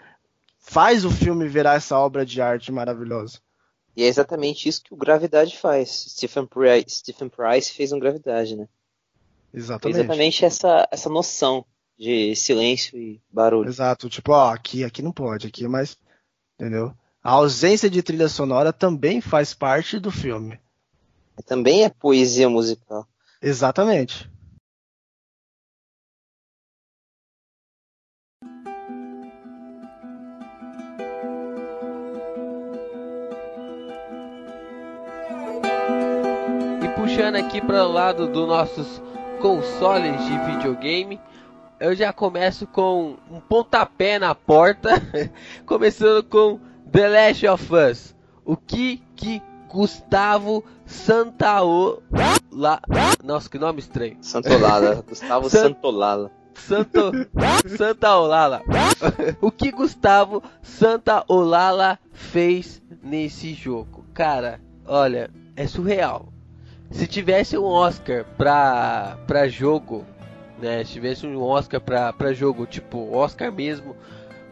faz o filme virar essa obra de arte maravilhosa. E é exatamente isso que o Gravidade faz. Stephen Price, Stephen Price fez um Gravidade, né? Exatamente. Exatamente essa, essa noção de silêncio e barulho. Exato, tipo, ó, aqui, aqui não pode, aqui, mas. Entendeu? A ausência de trilha sonora também faz parte do filme. Também é poesia musical. Exatamente. Puxando aqui para o lado dos nossos consoles de videogame, eu já começo com um pontapé na porta, começando com The Last of Us. O que que Gustavo Santaola... Nossa, que nome estranho. Santolala. Gustavo San- Santolala. Santo Santa Olala. o que Gustavo Santa Olala fez nesse jogo? Cara, olha, é surreal. Se tivesse um Oscar pra, pra jogo, né? Se tivesse um Oscar pra, pra jogo, tipo Oscar mesmo,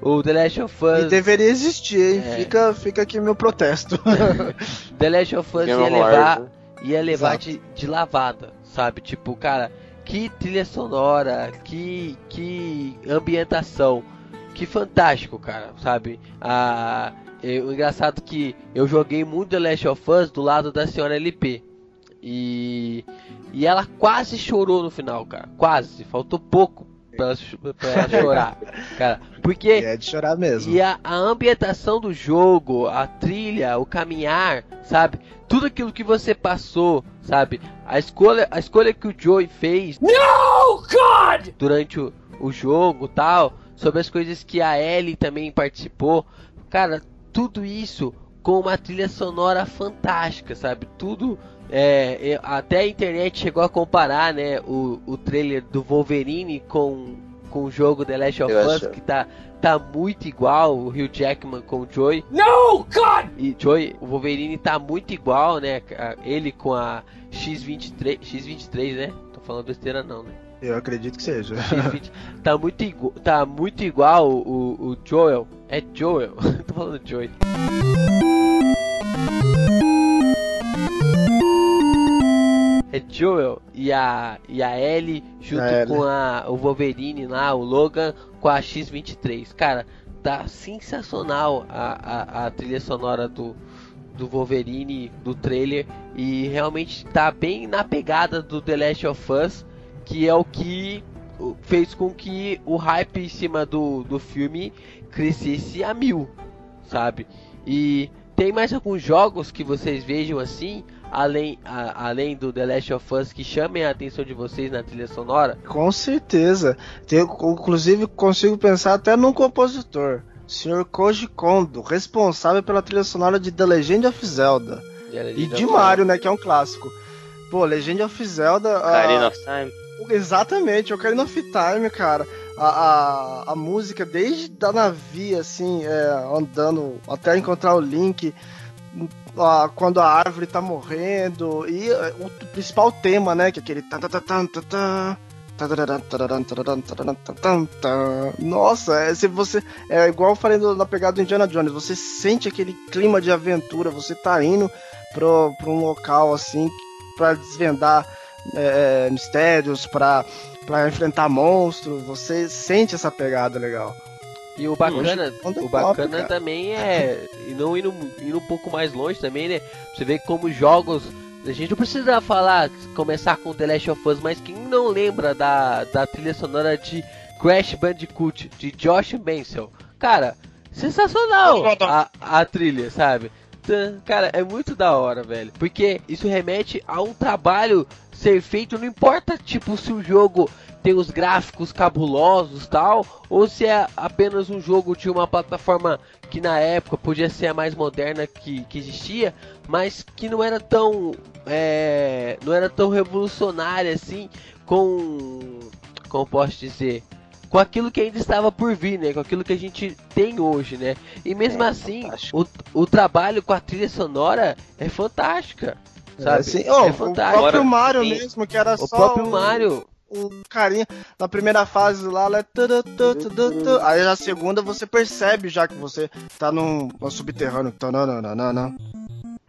o The Last of Us, E deveria existir, hein? É. Fica, fica aqui meu protesto. The Last of Us Game ia levar, né? ia levar Exato. de, de lavada, sabe? Tipo, cara, que trilha sonora, que, que ambientação, que fantástico, cara, sabe? Ah, é, o engraçado que eu joguei muito The Last of Us do lado da senhora LP. E, e ela quase chorou no final, cara. Quase. Faltou pouco pra ela, pra ela chorar, cara. Porque é de chorar mesmo. e a, a ambientação do jogo, a trilha, o caminhar, sabe? Tudo aquilo que você passou, sabe? A escolha, a escolha que o Joey fez Oh, God! durante o, o jogo tal, sobre as coisas que a Ellie também participou. Cara, tudo isso com uma trilha sonora fantástica, sabe? Tudo. É, até a internet chegou a comparar, né? O, o trailer do Wolverine com, com o jogo The Last of Eu Us, acho. que tá, tá muito igual, o Hugh Jackman com o Joey. No, God! E Joey, o Wolverine tá muito igual, né? a- Ele com a X23, X23, né? Tô falando besteira não, né? Eu acredito que seja. X20 tá muito igual, tá muito igual o, o Joel. É Joel. Tô falando Joey. É Joel e a e a Ellie junto A com a o Wolverine lá, o Logan com a X23. Cara, tá sensacional a, a, a trilha sonora do do Wolverine do trailer e realmente tá bem na pegada do The Last of Us, que é o que fez com que o hype em cima do, do filme crescesse a mil, sabe? E tem mais alguns jogos que vocês vejam assim, além, a- além do The Last of Us, que chamem a atenção de vocês na trilha sonora? Com certeza. Tem, inclusive, consigo pensar até num compositor. Sr. Koji Kondo, responsável pela trilha sonora de The Legend of Zelda. E de Mario, né? Que é um clássico. Pô, Legend of Zelda. a- Ocarina of Time. Exatamente, Ocarina of Time, cara. A, a, a música, desde da navio, assim, é, andando até encontrar o Link, a- quando a árvore tá morrendo, e é, o principal tema, né, que é aquele... Nossa, é, se você é igual eu falei na pegada do Indiana Jones, você sente aquele clima de aventura, você tá indo pro, pra um local assim pra desvendar é, mistérios, pra enfrentar monstros, você sente essa pegada legal. E o bacana, Hoje, o pop, bacana cara. também é, e não indo, indo um pouco mais longe também, né? Você vê como jogos, a gente não precisa falar, começar com The Last of Us, mas quem não lembra da, da trilha sonora de Crash Bandicoot, de Josh Benson, cara, sensacional a, a trilha, sabe? Cara, é muito da hora, velho, porque isso remete a um trabalho ser feito, não importa, tipo, se o jogo tem os gráficos cabulosos tal, ou se é apenas um jogo de uma plataforma que na época podia ser a mais moderna que, que existia, mas que não era tão é, não era tão revolucionária assim com como posso dizer com aquilo que ainda estava por vir, né? Com aquilo que a gente tem hoje, né? E mesmo É, assim, fantástico. o, o trabalho com a trilha sonora é fantástica, sabe? É, assim, oh, é o próprio Mario sim. mesmo, que era O só próprio um, Mario, um carinha na primeira fase lá, ela é tudu, tudu, tudu, tudu. aí na segunda você percebe já que você tá num, num subterrâneo. Tananana.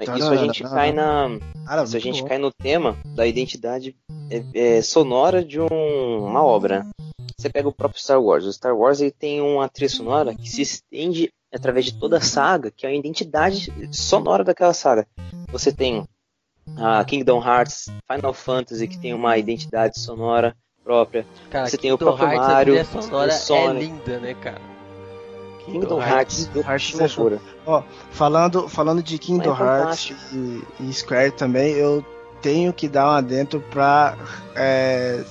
Isso a gente cai na. Cara, Isso a gente bom. cai no tema da identidade é, é, sonora de um- uma obra. Você pega o próprio Star Wars. O Star Wars ele tem uma trilha sonora que se estende através de toda a saga, que é a identidade sonora daquela saga. Você tem a Kingdom Hearts, Final Fantasy, que tem uma identidade sonora própria. Cara, Você tem o Kingdom próprio Hearts, Mario, a sonora o é Sonic. linda, né, cara? Kingdom Hearts, Kingdom Hearts que loucura. Ó, falando, falando de Kingdom É Hearts e, e Square também, eu tenho que dar um adentro pra. é,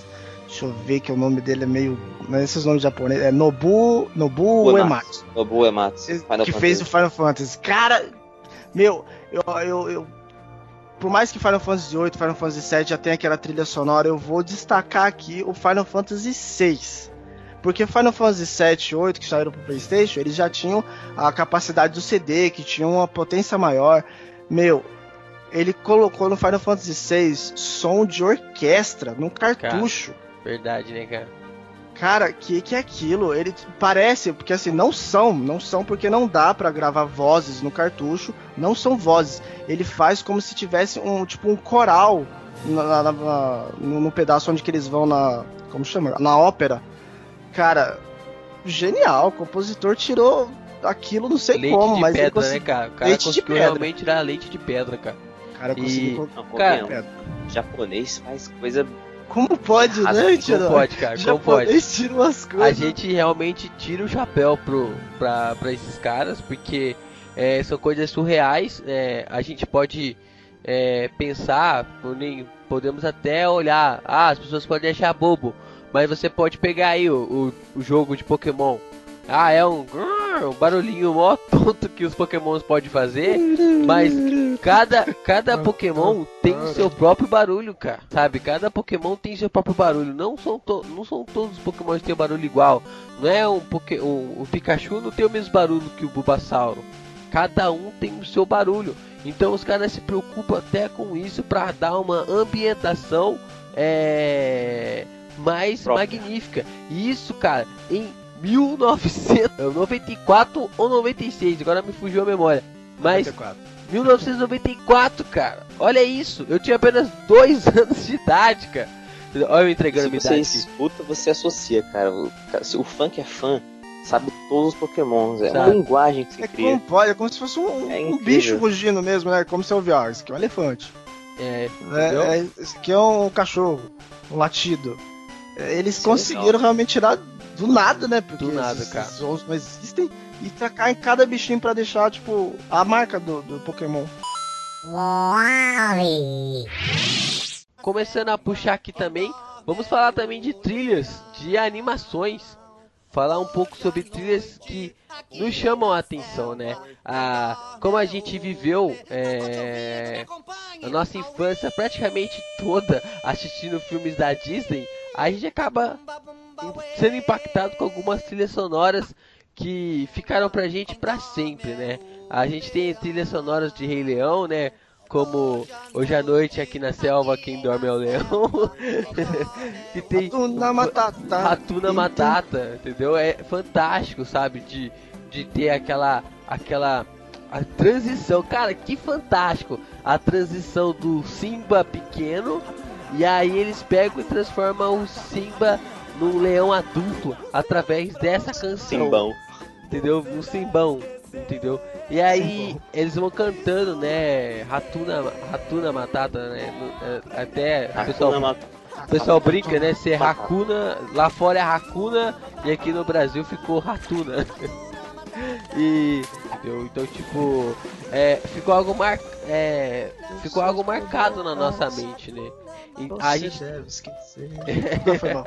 deixa eu ver que o nome dele é meio. Mas esses nomes japoneses. É Nobu, Nobu Uematsu. Nobu Ematsu. Final que fez o Fantasy. Final Fantasy. Cara, meu, eu, eu, eu- por mais que Final Fantasy VIII, Final Fantasy VII já tenha aquela trilha sonora, eu vou destacar aqui o Final Fantasy VI. Porque Final Fantasy VII e VIII, que saíram pro Playstation, eles já tinham a capacidade do CD, que tinham uma potência maior. Meu, ele colocou no Final Fantasy VI som de orquestra, num cartucho. Verdade, né, cara? Cara, que que é aquilo? Ele parece, porque assim, não são, não são porque não dá pra gravar vozes no cartucho, não são vozes. Ele faz como se tivesse um, tipo um coral na, na- na- no, no pedaço onde que eles vão na, como chama? Na ópera. Cara, genial, o compositor tirou aquilo, não sei leite como, de mas ele pedra, né, cara? O cara Leite de conseguiu pedra. realmente tirar leite de pedra, cara. cara E- conseguiu. Não, Cara, convenhamos. japonês faz coisa. Como pode, Ah, né, não Tiro? Não pode, cara, não pode. Tira umas A coisas. gente realmente tira o chapéu pro, pra, pra esses caras, porque é, são coisas surreais. é, a gente pode é, pensar, podemos até olhar, ah, as pessoas podem achar bobo, mas você pode pegar aí o, o, o jogo de Pokémon. Ah, é um, grrr, um barulhinho mó tonto que os Pokémons podem fazer, mas cada, cada Pokémon tem o seu próprio barulho, cara. Sabe? Cada Pokémon tem seu próprio barulho. Não são, to não são todos os Pokémon que têm barulho igual. Não é um, Poké um, o Pikachu não tem o mesmo barulho que o Bulbasauro. Cada um tem o seu barulho. Então os caras se preocupam até com isso pra dar uma ambientação é, mais Própria. magnífica. E isso, cara, em 1994 ou 96, agora me fugiu a memória. Mas 1994, cara. Olha isso. Eu tinha apenas dois anos de idade, cara. Olha eu entregando Se a minha você idade aqui. escuta, você associa, cara. O, cara, se o fã que é fã sabe todos os pokémons. É uma Sabe. linguagem que se É cria. como pode, é como se fosse um, É um bicho rugindo mesmo, né? Como se eu vier, isso aqui é um elefante. É, entendeu? É, é, isso aqui é um cachorro, um latido. É, Eles é conseguiram legal. realmente tirar do nada, né? Porque Do nada, esses, cara. esses sons não existem. E tacar em cada bichinho pra deixar, tipo, a marca do, do Pokémon. Começando a puxar aqui também, vamos falar também de trilhas, de animações. Falar um pouco sobre trilhas que nos chamam a atenção, né? Ah, como a gente viveu é, a nossa infância praticamente toda assistindo filmes da Disney, a gente acaba sendo impactado com algumas trilhas sonoras que ficaram pra gente pra sempre, né? A gente tem trilhas sonoras de Rei Leão, né? Como Hoje à Noite aqui na Selva, Quem Dorme é o Leão. que tem Hakuna Matata. Ratuna Matata, entendeu? É fantástico, sabe? De, de ter aquela, aquela a transição. Cara, que fantástico! A transição do Simba pequeno e aí eles pegam e transformam o Simba num leão adulto através dessa canção Simbão. entendeu? Um simbão, entendeu? E aí eles vão cantando, né? Ratuna, Ratuna Matata, né? É, Até o pessoal, Hakuna o pessoal brinca, né? Ser Hakuna, lá fora é Hakuna e aqui no Brasil ficou Ratuna. E entendeu? Então tipo, é, ficou algo mar, é, ficou algo marcado na nossa mente, né? E a gente deve esquecer. Não, foi mal.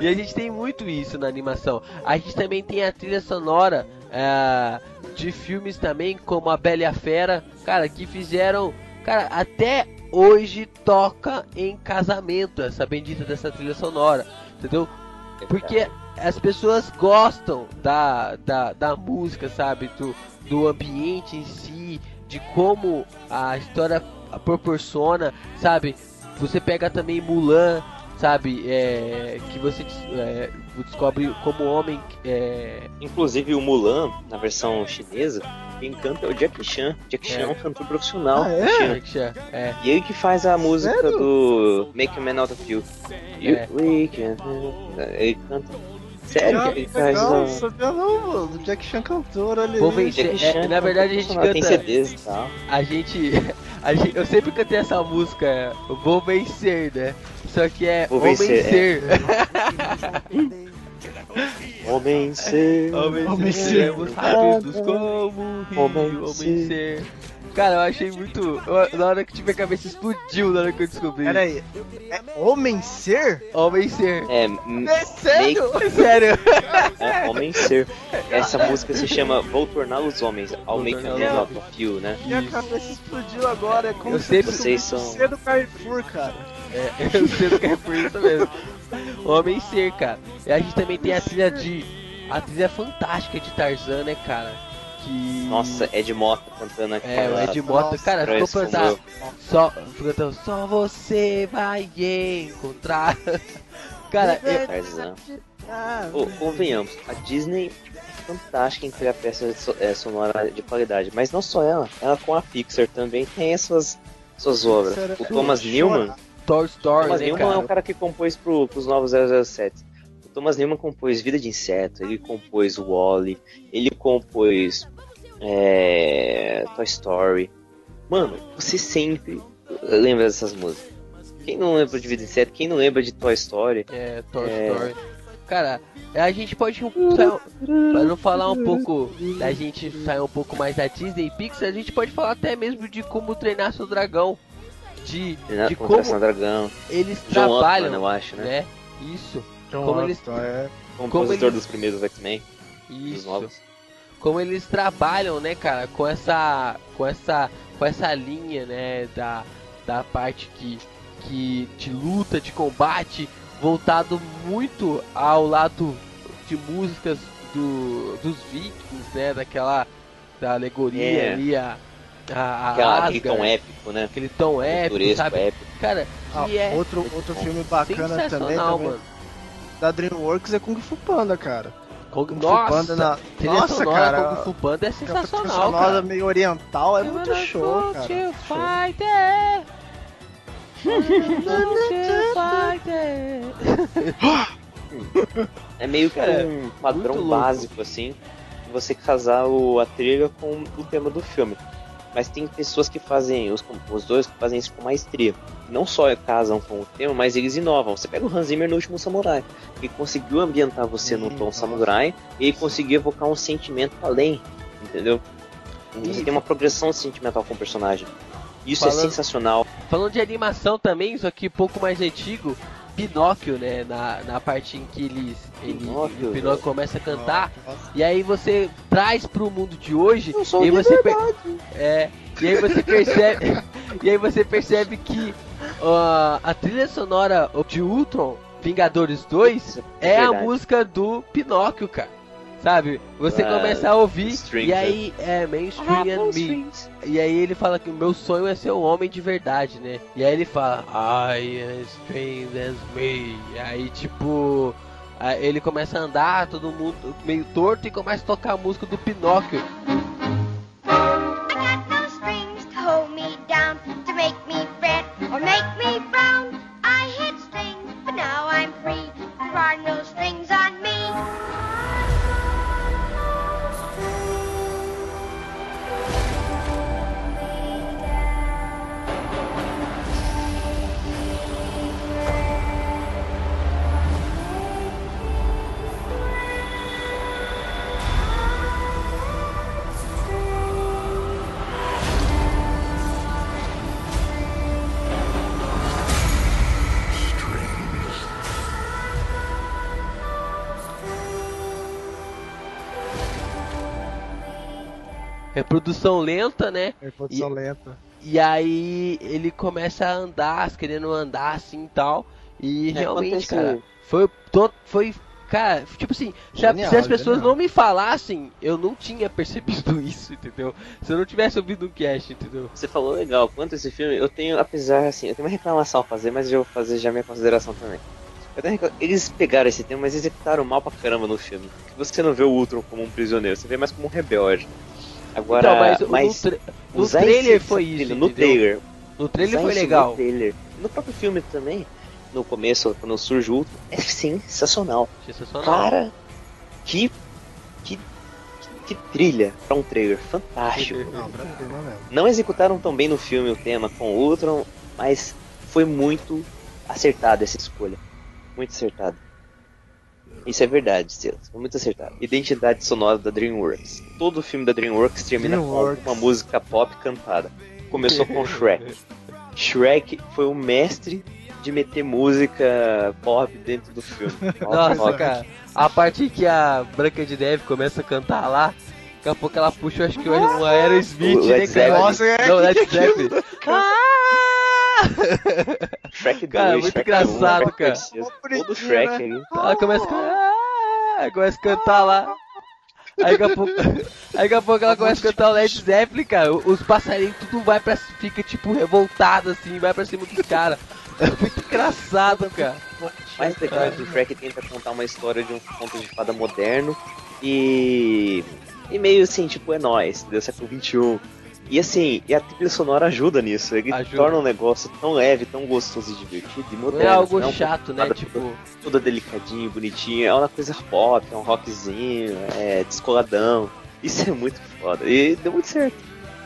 e a gente tem muito isso na animação. A gente também tem a trilha sonora é, de filmes também, como A Bela e a Fera, cara, que fizeram. Cara, até hoje toca em casamento essa bendita dessa trilha sonora, entendeu? Porque as pessoas gostam da, da, da música, sabe? Do, do ambiente em si, de como a história proporciona, sabe? Você pega também Mulan, sabe? É, que você é, descobre como homem. É, Inclusive o Mulan, na versão chinesa, Quem canta é o Jack Chan. Jack Chan é, É. um cantor profissional. Ah, é? Chan. Jack Chan, É. E ele que faz a música Sério? do Make a Man Out of You. You É. we can- Ele canta. Sério, Ah, ele faz um... não, mano. Jack Chan cantor, olha Vou aí. vencer. Jack É, na é verdade, a gente profissional, Tem canta- CDs e tal. A gente, gente. Eu sempre cantei essa música, Vou Vencer, né? Só que é Vou Homem vencer, Ser. Homem ser. Homem Homem Ser. Ser. Seremos rápidos como rio, Homem Homem Ser. Cara, eu achei muito. eu- na hora que tive a cabeça explodiu na hora que eu descobri. Pera aí. É Homem Ser? Homem Ser. É, É sério? Sério? é, Homem ser. Essa música se chama Vou Tornar os Homens, ao Vou Make a Man Out of You, né? Minha cabeça explodiu agora. É como Eu se fosse Vocês são- ser do Carrefour, cara. É, eu sei do que é por isso mesmo. Homem Ser, cara. E a gente também tem a trilha de. A trilha fantástica de Tarzan, né, cara? Que. Nossa, Ed Mota cantando aqui. É, o Ed Mota, Nossa, cara, ficou como Só, cantando, só você vai encontrar. Cara, eu. Ah, Ô, convenhamos, a Disney é fantástica em criar peças so- é, sonoras de qualidade, mas não só ela, ela com a Pixar também tem as suas, suas obras. É O Thomas. Newman, Toy Story, Thomas né, Newman é cara? o cara que compôs pro, pros novos 007. O Thomas Newman compôs Vida de Inseto, ele compôs Wall-E, ele compôs é, Toy Story. Mano, você sempre lembra dessas músicas. Quem não lembra de Vida Inseto, quem não lembra de Toy Story, É, Toy É. Story. Cara, a gente pode. um- Pra não falar um pouco da gente sair um pouco mais da Disney e Pixar, a gente pode falar até mesmo de como treinar seu dragão. De, de como Dragão, eles John trabalham, eu acho, né? né? Isso, John como eles- Watson, é. Compositor eles- dos primeiros X-Men, dos isso. novos. Como eles trabalham, né, cara, com essa com essa com essa linha, né, da, da parte que que de luta, de combate, voltado muito ao lado de músicas do, dos vikings, né, daquela da alegoria É. ali a a, aquele tom épico, né? aquele tom épico, sabe? épico. Cara, Ah, é outro, outro filme bacana também, também mano. da DreamWorks é Kung Fu Panda, cara. Kung, Fu nossa, Panda na... trilha Nossa, sonora cara. Kung Fu Panda é a trilha sensacional, sonora cara. meio oriental é muito Wanna show, cara. to muito show. fighter. É meio que É, um padrão muito básico, assim, você casar o, a trilha com o tema do filme. Mas tem pessoas que fazem, os compositores que fazem isso com maestria. Não só casam com o tema, mas eles inovam. Você pega o Hans Zimmer no último Samurai. Ele conseguiu ambientar você num Sim, tom nossa. samurai e ele conseguiu evocar um sentimento além, entendeu? Você E- tem uma progressão sentimental com o personagem. Isso é Falando- sensacional. Falando de animação também, isso aqui um pouco mais antigo, Pinóquio, né? Na, na parte em que eles, ele, Pinóquio. o Pinóquio começa a cantar. Nossa. E aí você traz pro mundo de hoje Eu sou e você per- é, e aí você percebe e aí você percebe que ó, a trilha sonora de Ultron Vingadores 2 é a verdade. música do Pinóquio, cara. Sabe? Você Ah, começa a ouvir strings, e aí é mainstream and me. E aí ele fala que o meu sonho é ser um homem de verdade, né? E aí ele fala, I am strange as me. E aí tipo. aí ele começa a andar, todo mundo meio torto e começa a tocar a música do Pinóquio. Reprodução lenta, né? Reprodução lenta. E aí ele começa a andar, querendo andar assim e tal. E É, realmente, cara, foi to- foi cara, tipo assim, Genial, se as pessoas genial. não me falassem, eu não tinha percebido isso, entendeu? Se eu não tivesse ouvido um cast, entendeu? Você falou legal, quanto a esse filme, eu tenho, apesar assim, eu tenho uma reclamação a fazer, mas eu vou fazer já minha consideração também. Eles pegaram esse tema, mas executaram mal pra caramba no filme. Porque você não vê o Ultron como um prisioneiro, você vê mais como um rebelde. Agora, Então, mas, o- mas no, tra- no trailer esse- foi isso. No entendeu? trailer. No trailer Usar foi legal. No, trailer. no próprio filme também, no começo, quando surge o Ultron, é sensacional. Sensacional. Cara, que, que, que, trilha pra um trailer fantástico. Não. Não executaram tão bem no filme o tema com o Ultron, mas foi muito acertada essa escolha. Muito acertada. Isso é verdade, Silas. Foi muito acertado. Identidade sonora da DreamWorks. Todo filme da DreamWorks termina DreamWorks. com uma música pop cantada. Começou com Shrek. Shrek foi o mestre de meter música pop dentro do filme. Nossa, Pop. cara. A parte que a Branca de Neve começa a cantar lá, daqui a pouco ela puxa, acho que um Aerosmith, né, cara? Nossa, é, Não, que Led é? Zeppelin. Ah! Shrek 2, Cara, muito Shrek engraçado, 1, Shrek cara. 3, Todo Shrek né? ali. Ela começa a cantar, ah! começa a cantar lá. Aí daqui a pouco, aí daqui a pouco ela começa a cantar o Led Zeppelin, cara. Os passarinhos tudo vai pra fica tipo revoltado assim, vai pra cima dos caras. É muito engraçado, cara. mais legal é que o Shrek tenta contar uma história de um conto de fada moderno e. e meio assim, tipo, é nóis, deu século XXI. E assim, e a trilha sonora ajuda nisso. Ele Ajuda. torna um negócio tão leve, tão gostoso e divertido e Não moderno. é algo não um chato, né? Tipo, Tudo delicadinho, bonitinho. É uma coisa pop, é um rockzinho, é descoladão. Isso é muito foda. E deu muito certo,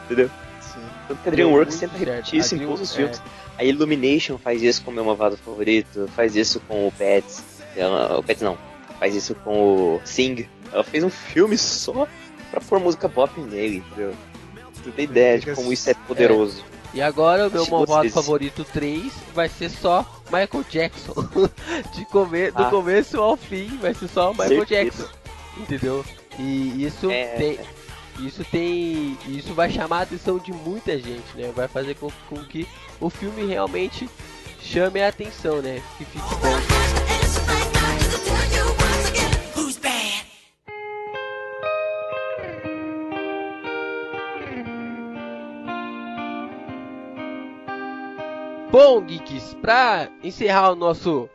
entendeu? Sim. Tanto que a DreamWorks tenta repetir isso em todos os filmes. A Illumination faz isso com o meu malvado favorito, faz isso com o Pets. Ela, o Pets não, faz isso com o Sing. Ela fez um filme só pra pôr música pop nele, entendeu? Tu tem ideia de como isso é poderoso. E agora o meu malvado favorito 3 vai ser só Michael Jackson. De come... Do Ah. começo ao fim vai ser só Michael Certeza. Jackson. Entendeu? E isso É. tem. Isso tem. Isso vai chamar a atenção de muita gente, né? Vai fazer com, com que o filme realmente chame a atenção, né? Que fique bom. Bom, Geeks, pra encerrar o nosso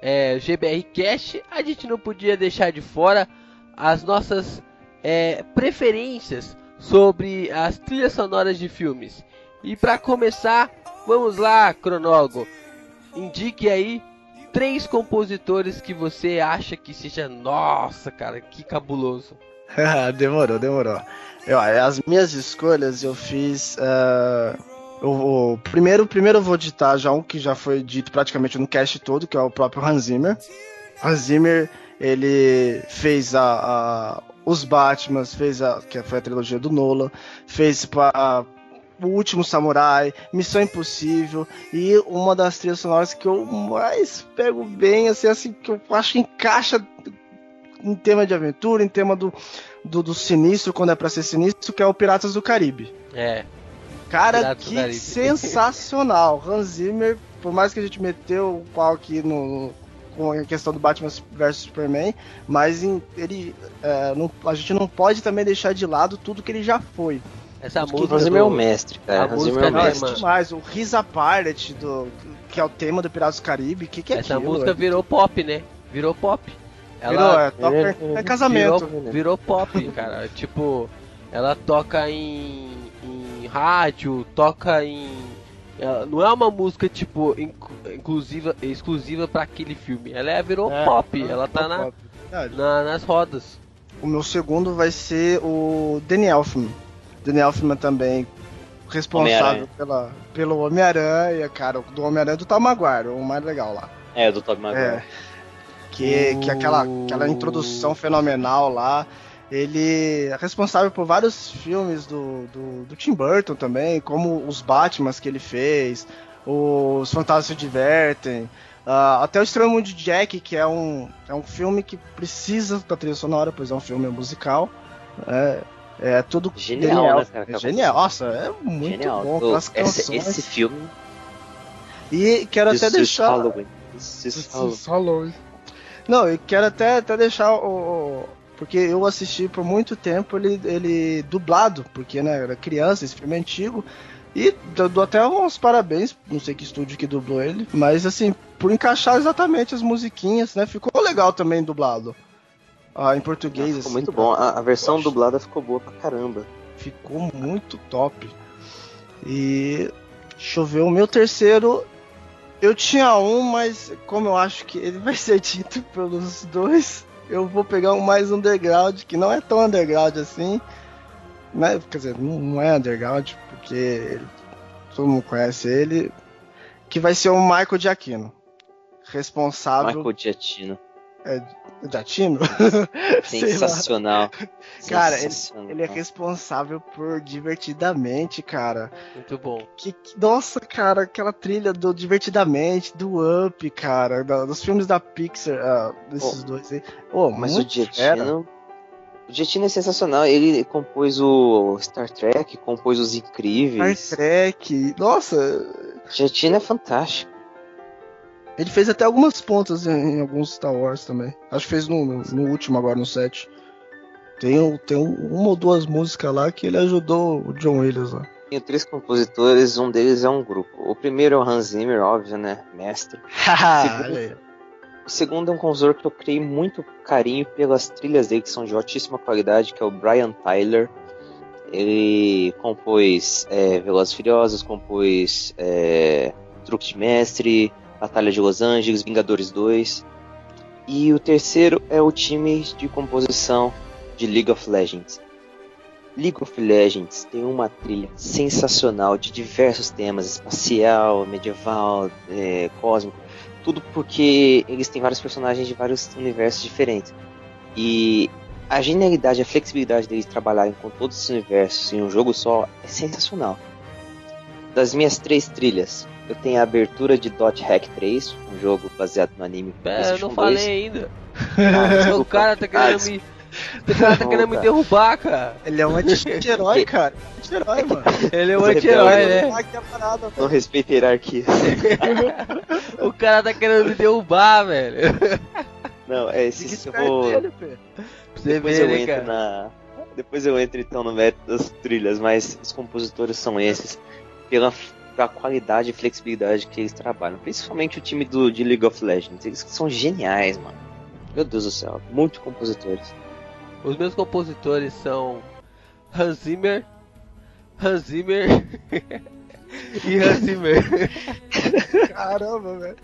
é, GBR Cast, a gente não podia deixar de fora as nossas é, preferências sobre as trilhas sonoras de filmes. E pra começar, vamos lá, cronólogo. Indique aí três compositores que você acha que seja, nossa, cara, que cabuloso. demorou, demorou. Eu, as minhas escolhas eu fiz. ah, o, o- primeiro, primeiro eu vou ditar já um que já foi dito praticamente no cast todo, que é o próprio Hans Zimmer. Hans Zimmer, ele fez a, a- os Batmans, fez a que foi a trilogia do Nolan, fez pra, o Último Samurai, Missão Impossível e uma das trilhas sonoras que eu mais pego bem, assim, assim que eu acho que encaixa em tema de aventura, em tema do, do, do sinistro, quando é pra ser sinistro, que é o Piratas do Caribe. É, Cara, Piratas que sensacional. Hans Zimmer, por mais que a gente meteu o pau aqui no, com a questão do Batman vs Superman, mas em- ele, é, não- a gente não pode também deixar de lado tudo que ele já foi. essa Acho música. Hans Zimmer é o mestre, cara. a Hans música Zimmer é o mestre. é demais. O Risa Pirate, do, que é o tema do Piratas do Caribe, que, que é Essa aquilo? música virou pop, né? Virou pop. Virou, Ela é, toca em- é casamento. virou, virou pop, cara. tipo, ela toca em rádio, toca em. ela não é uma música tipo inc- inclusiva, exclusiva para aquele filme. Ela é, virou É, pop. Ela tá na, na- nas rodas. O meu segundo vai ser o Danny Elfman. Danny Elfman também responsável Homem-Aranha. pela, pelo Homem-Aranha, cara, do Homem-Aranha do Tom Maguire, o mais legal lá. É, do Tobey É. Que, que aquela, aquela introdução fenomenal lá. Ele é responsável por vários filmes do, do, do Tim Burton também, como os Batmans que ele fez, os Fantasmas se Divertem, ah, até o Estranho Mundo de Jack, que é um, é um filme que precisa da trilha sonora, pois é um filme musical. É, é tudo Genial, genial. né, cara? É genial, nossa, é muito Genial. bom. Do- Aquelas esse, canções. esse filme. E quero This até deixar. Halloween. This is Halloween. Halloween. Não, eu quero até, até deixar o, o- Porque eu assisti por muito tempo ele, ele dublado, porque né, era criança, esse filme é antigo. E dou até uns parabéns, não sei que estúdio que dublou ele, mas assim, por encaixar exatamente as musiquinhas, né? Ficou legal também dublado. Ah, em português, Ficou assim, muito pra- bom. A, a versão Poxa. dublada ficou boa pra caramba. ficou muito top. E deixa eu ver, o meu terceiro. Eu tinha um, mas como eu acho que ele vai ser dito pelos dois, eu vou pegar um mais underground, que não é tão underground assim. Né? Quer dizer, não, é underground, porque ele- todo mundo conhece ele. Que vai ser o Michael Giacchino. Responsável. Michael Giacchino. Giacchino? Lá. Sensacional. Cara, ele, Sensacional. ele é responsável por Divertidamente, cara. Muito bom. Que, que- nossa, cara, aquela trilha do Divertidamente, do Up, cara, da- dos filmes da Pixar, ah, desses dois aí. Ô, Mas o. Giacchino. O Giacchino é sensacional. Ele compôs o Star Trek, compôs os Star Incríveis. Trek, nossa, Giacchino é fantástico. Ele fez até algumas pontas em, em alguns Star Wars também. Acho que fez no, no- último agora, no 7. Tem, tem um- uma ou duas músicas lá que ele ajudou o John Williams lá. Tenho três compositores, um deles é um grupo. O primeiro é o Hans Zimmer, óbvio, né? Mestre. Aí. O segundo é um compositor que eu criei muito carinho pelas trilhas dele, que são de altíssima qualidade, que é o Brian Tyler. Ele compôs é, Velozes Furiosos, compôs é, Truque de Mestre, Batalha de Los Angeles, Vingadores 2. E o terceiro é o time de composição de League of Legends. League of Legends tem uma trilha sensacional de diversos temas, espacial, medieval, é, cósmico, tudo porque eles têm vários personagens de vários universos diferentes. E a genialidade, a flexibilidade deles trabalharem com todos esses universos em um jogo só é sensacional. Das minhas três trilhas, eu tenho a abertura de Dot Hack 3, um jogo baseado no anime Pera, eu não 2. falei ainda. Ah, o cara tá Ah, querendo des- me. O cara tá querendo me derrubar, cara. Ele é um anti-herói, cara. Anti-herói, mano. Ele é um anti-herói, né? Não respeita a hierarquia. O cara tá querendo me derrubar, velho. Não, é esse eu esperto vou. dele, você Depois ver, eu né, entro cara? na. Depois eu entro então no mérito das trilhas, mas os compositores são esses, pela, pela qualidade e flexibilidade que eles trabalham. Principalmente o time do, de League of Legends. Eles são geniais, mano. Meu Deus do céu, muito compositores. Os meus compositores são Hans Zimmer, Hans Zimmer e Hans Zimmer. Caramba, velho.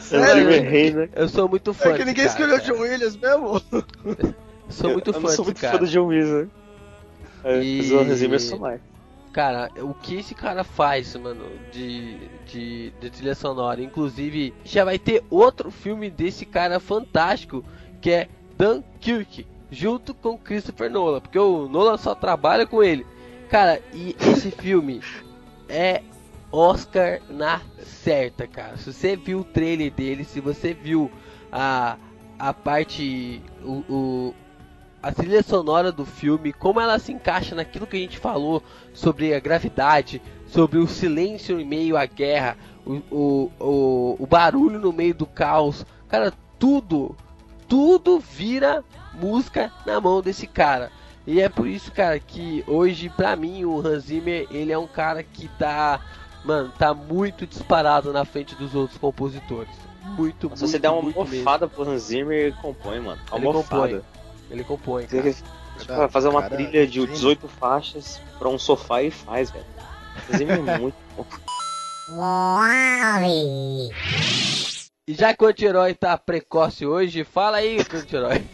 Sério? Eu errei, né? Eu sou muito fã É que ninguém cara, escolheu o John Williams mesmo. Sou muito eu, fã eu não sou muito cara. fã do John Williams, né? E- Mas o Hans Zimmer sou mais. Cara, o que esse cara faz, mano, de, de, de trilha sonora. Inclusive, já vai ter outro filme desse cara fantástico, que é Dunkirk, junto com Christopher Nolan, porque o Nolan só trabalha com ele. Cara, e esse filme é Oscar na certa, cara. Se você viu o trailer dele, se você viu a, a parte, o, o- a trilha sonora do filme, como ela se encaixa naquilo que a gente falou sobre a gravidade, sobre o silêncio em meio à guerra, o, o, o, o barulho no meio do caos. Cara, tudo, tudo vira música na mão desse cara. E é por isso, cara, que hoje, pra mim, o Hans Zimmer, ele é um cara que tá, mano, tá muito disparado na frente dos outros compositores. Muito, Se muito, você der uma muito mesmo. mofada pro Hans Zimmer, ele compõe, mano. Uma Ele compõe. Ele compõe, cara. Tipo, fazer uma Cara, trilha de gênio. 18 faixas pra um sofá e faz, velho. Zimmer é muito bom. E já que o anti-herói tá precoce hoje, fala aí, anti-herói.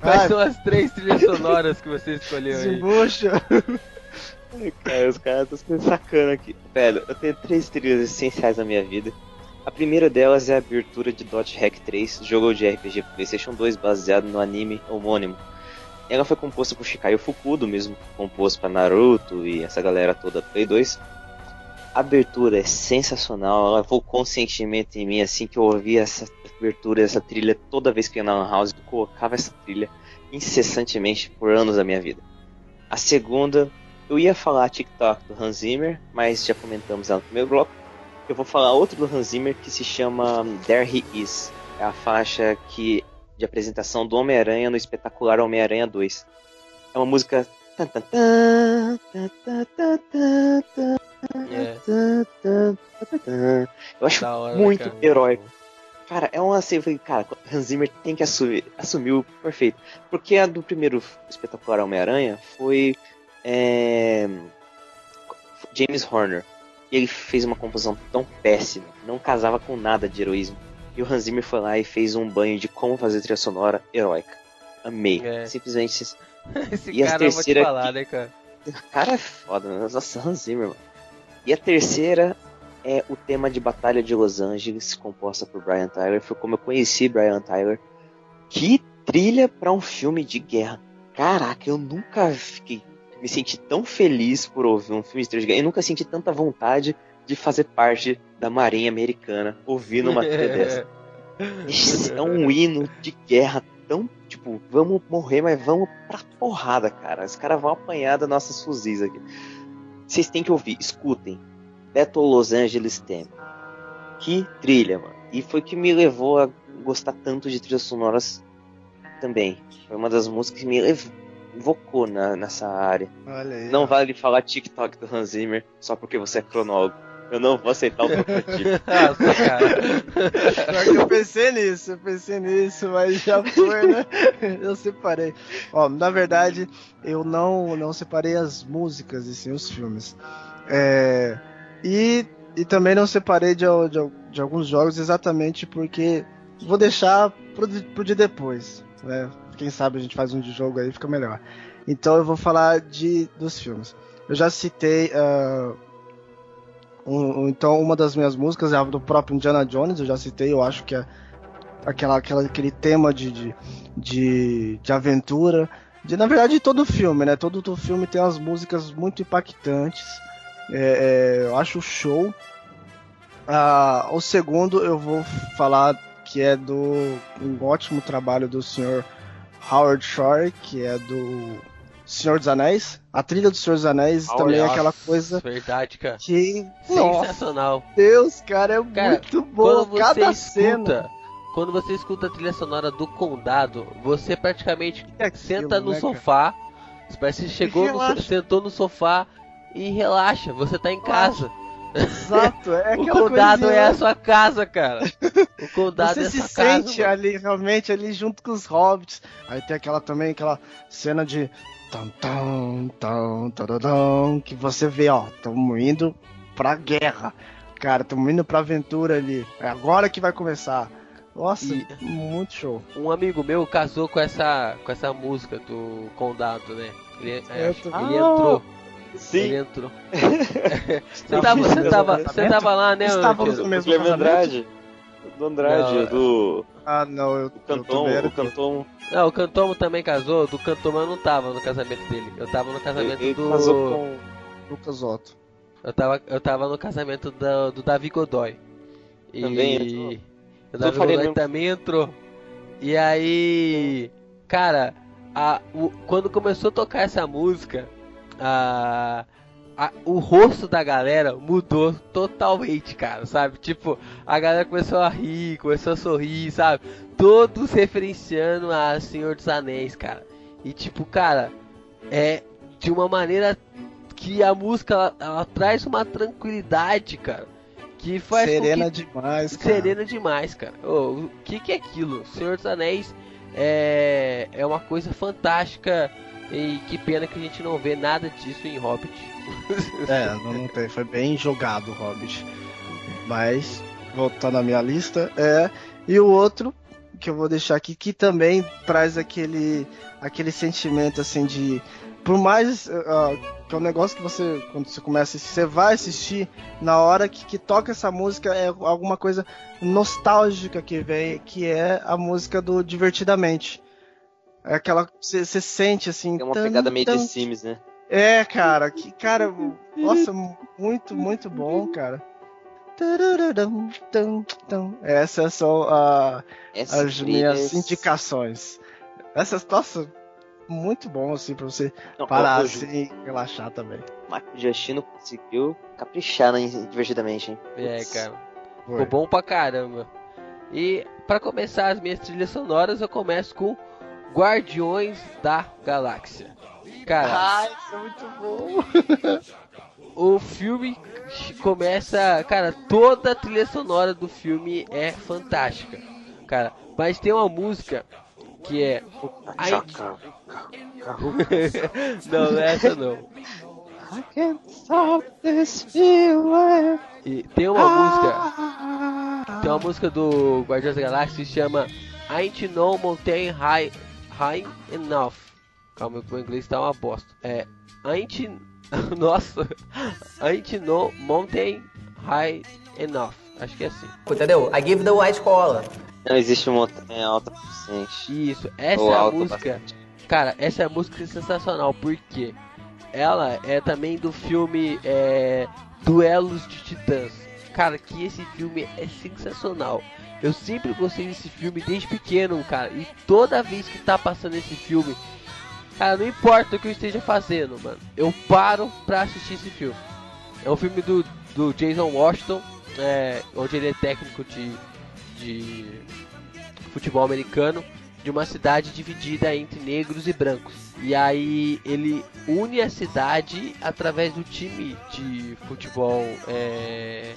Quais Ai. são as três trilhas sonoras que você escolheu aí? Desembucha. Cara, os caras estão sendo sacana aqui. Velho, eu tenho três trilhas essenciais na minha vida. A primeira delas é a abertura de Dot Hack 3, jogo de RPG PlayStation 2 baseado no anime homônimo. Ela foi composta por Shikayo Fukudo, mesmo compôs pra Naruto e essa galera toda Play 2. A abertura é sensacional, ela evocou um sentimento em mim assim que eu ouvia essa abertura, essa trilha toda vez que eu ia na House, eu colocava essa trilha incessantemente por anos da minha vida. A segunda eu ia falar TikTok do Hans Zimmer, mas já comentamos ela no primeiro bloco eu vou falar outro do Hans Zimmer que se chama There He Is. É a faixa que de apresentação do Homem-Aranha no espetacular Homem-Aranha 2. É uma música. É. Eu acho hora, muito cara. heróico. Cara, é uma assim, cara, Hans Zimmer tem que assumir, assumiu perfeito. Porque a do primeiro espetacular Homem-Aranha foi é, James Horner. E ele fez uma composição tão péssima, não casava com nada de heroísmo. E o Hans Zimmer foi lá e fez um banho de como fazer trilha sonora heróica. Amei. É. Simplesmente. Esse E a cara eu vou te terceira falar, aqui- né, cara? O cara é foda, né? Nossa, Hans Zimmer, mano. E a terceira é o tema de Batalha de Los Angeles, composta por Brian Tyler. Foi como eu conheci Brian Tyler. Que trilha pra um filme de guerra. Caraca, eu nunca fiquei. Me senti tão feliz por ouvir um filme de guerra. Eu nunca senti tanta vontade de fazer parte da Marinha Americana ouvindo uma trilha dessa. Esse é um hino de guerra tão, tipo, vamos morrer, mas vamos pra porrada, cara. Os caras vão apanhar das nossas fuzis aqui. Vocês têm que ouvir, escutem. Battle Los Angeles Theme. Que trilha, mano. E foi que me levou a gostar tanto de trilhas sonoras também. Foi uma das músicas que me lev- invocou na, nessa área. Aí. Não ó. vale falar TikTok do Hans Zimmer só porque você é cronólogo. Eu não vou aceitar o trocadilho. Nossa, cara. Pior que eu pensei nisso, eu pensei nisso, mas já foi, né? Eu separei. Ó, na verdade, eu não, não separei as músicas e sim os filmes. É, e, e também não separei de, de, de alguns jogos exatamente porque vou deixar pro, pro de depois, né? Quem sabe a gente faz um de jogo aí, fica melhor. Então eu vou falar de, dos filmes. Eu já citei ah, um- então, uma das minhas músicas é a do próprio Indiana Jones, eu já citei, eu acho que é aquela, aquela, aquele tema de, de, de, de aventura. De, na verdade, todo filme, né? Todo, todo filme tem umas músicas muito impactantes. É, é, eu acho show. Ah, o segundo eu vou falar que é do um ótimo trabalho do senhor Howard Shore, que é do Senhor dos Anéis. A trilha do Senhor dos Anéis também é Nossa, aquela coisa Verdade, cara. que. Nossa, Sensacional. Deus, cara, é Cara, muito bom. Cada cena. escuta, quando você escuta a trilha sonora do Condado, você praticamente é aquilo, senta no né, cara? sofá, parece que chegou, no, sentou no sofá e relaxa, você tá em casa. Exato, é o Condado coisinha. é a sua casa, cara. O Condado Você é a se sua casa. sente mano. ali, realmente, ali junto com os hobbits. Aí tem aquela também, aquela cena de. Tam, tam, tam, tadadam, que você vê, ó, tamo indo pra guerra. Cara, tamo indo pra aventura ali. É agora que vai começar. Nossa, E- muito show. Um amigo meu casou com essa, com essa música do Condado, né? Ele, é, ele Ah, entrou. Sim, Ele entrou. você, tava, você, tava, você tava lá, né, Estávamos no o mesmo Cleber casamento? Andrade. Do Andrade, Não, do Ah, não, eu, o eu tô Canton, vendo. o Canton, Não, o Cantomo também casou. Do Cantomo eu não tava no casamento dele. Eu tava no casamento ele, ele do. casou com Lucas Otto. Eu tava, eu tava no casamento do, do Davi Godoy. E Também entrou? o Eu Davi Godoy mesmo. também entrou. E aí, cara, a, o- quando começou a tocar essa música, a, a- o rosto da galera mudou totalmente, cara, sabe? Tipo, a galera começou a rir, começou a sorrir, sabe? Todos referenciando a Senhor dos Anéis, cara. E tipo, cara, é de uma maneira que a música ela, ela traz uma tranquilidade, cara. Que faz Serena que demais, cara. serena demais, cara. Ô, o que que é aquilo? Senhor dos Anéis é, é uma coisa fantástica e que pena que a gente não vê nada disso em Hobbit. É, não, tem. Foi bem jogado Hobbit. Mas, voltando à minha lista, é. E o outro que eu vou deixar aqui, que também traz aquele, aquele sentimento assim de. Por mais. ah, que é um negócio que você, quando você começa você vai assistir, na hora que, que toca essa música, é alguma coisa nostálgica que vem, que é a música do Divertidamente. É aquela. Você você sente assim. tem uma tan, pegada meio tan, de Sims, né? é, cara, que cara, nossa, muito, muito bom, cara. Essas são ah, Essas as minhas trilhas- indicações. Essas, nossa, muito bom assim pra você Não, parar o- o assim e relaxar também. Marco Giustino conseguiu caprichar né, divertidamente, hein? É, cara. Foi. Ficou bom pra caramba. E pra começar as minhas trilhas sonoras, eu começo com Guardiões da Galáxia. Cara, Ai, isso é muito bom. o filme começa, cara, toda a trilha sonora do filme é fantástica, cara. Mas tem uma música que é a, Chaca. não, não é essa não. I can't stop this feeling. E tem uma música. Tem uma música do Guardiões da Galáxia que se chama Ain't No Mountain High, high Enough. Calma, que o inglês tá uma bosta. É. Ain't. Nossa! Ain't No Mountain High Enough. Acho que é assim. Entendeu? I give the white collar. Não existe montanha alta o suficiente. Isso, essa Ou é a alta música. bastante. Cara, essa música é sensacional, porque ela é também do filme é, Duelos de Titãs. Cara, que esse filme é sensacional. Eu sempre gostei desse filme desde pequeno, cara. E toda vez que tá passando esse filme, cara, não importa o que eu esteja fazendo, mano. Eu paro pra assistir esse filme. É um filme do, do Jason Washington, é, onde ele é técnico de, de futebol americano de uma cidade dividida entre negros e brancos. E aí ele une a cidade através do time de futebol é,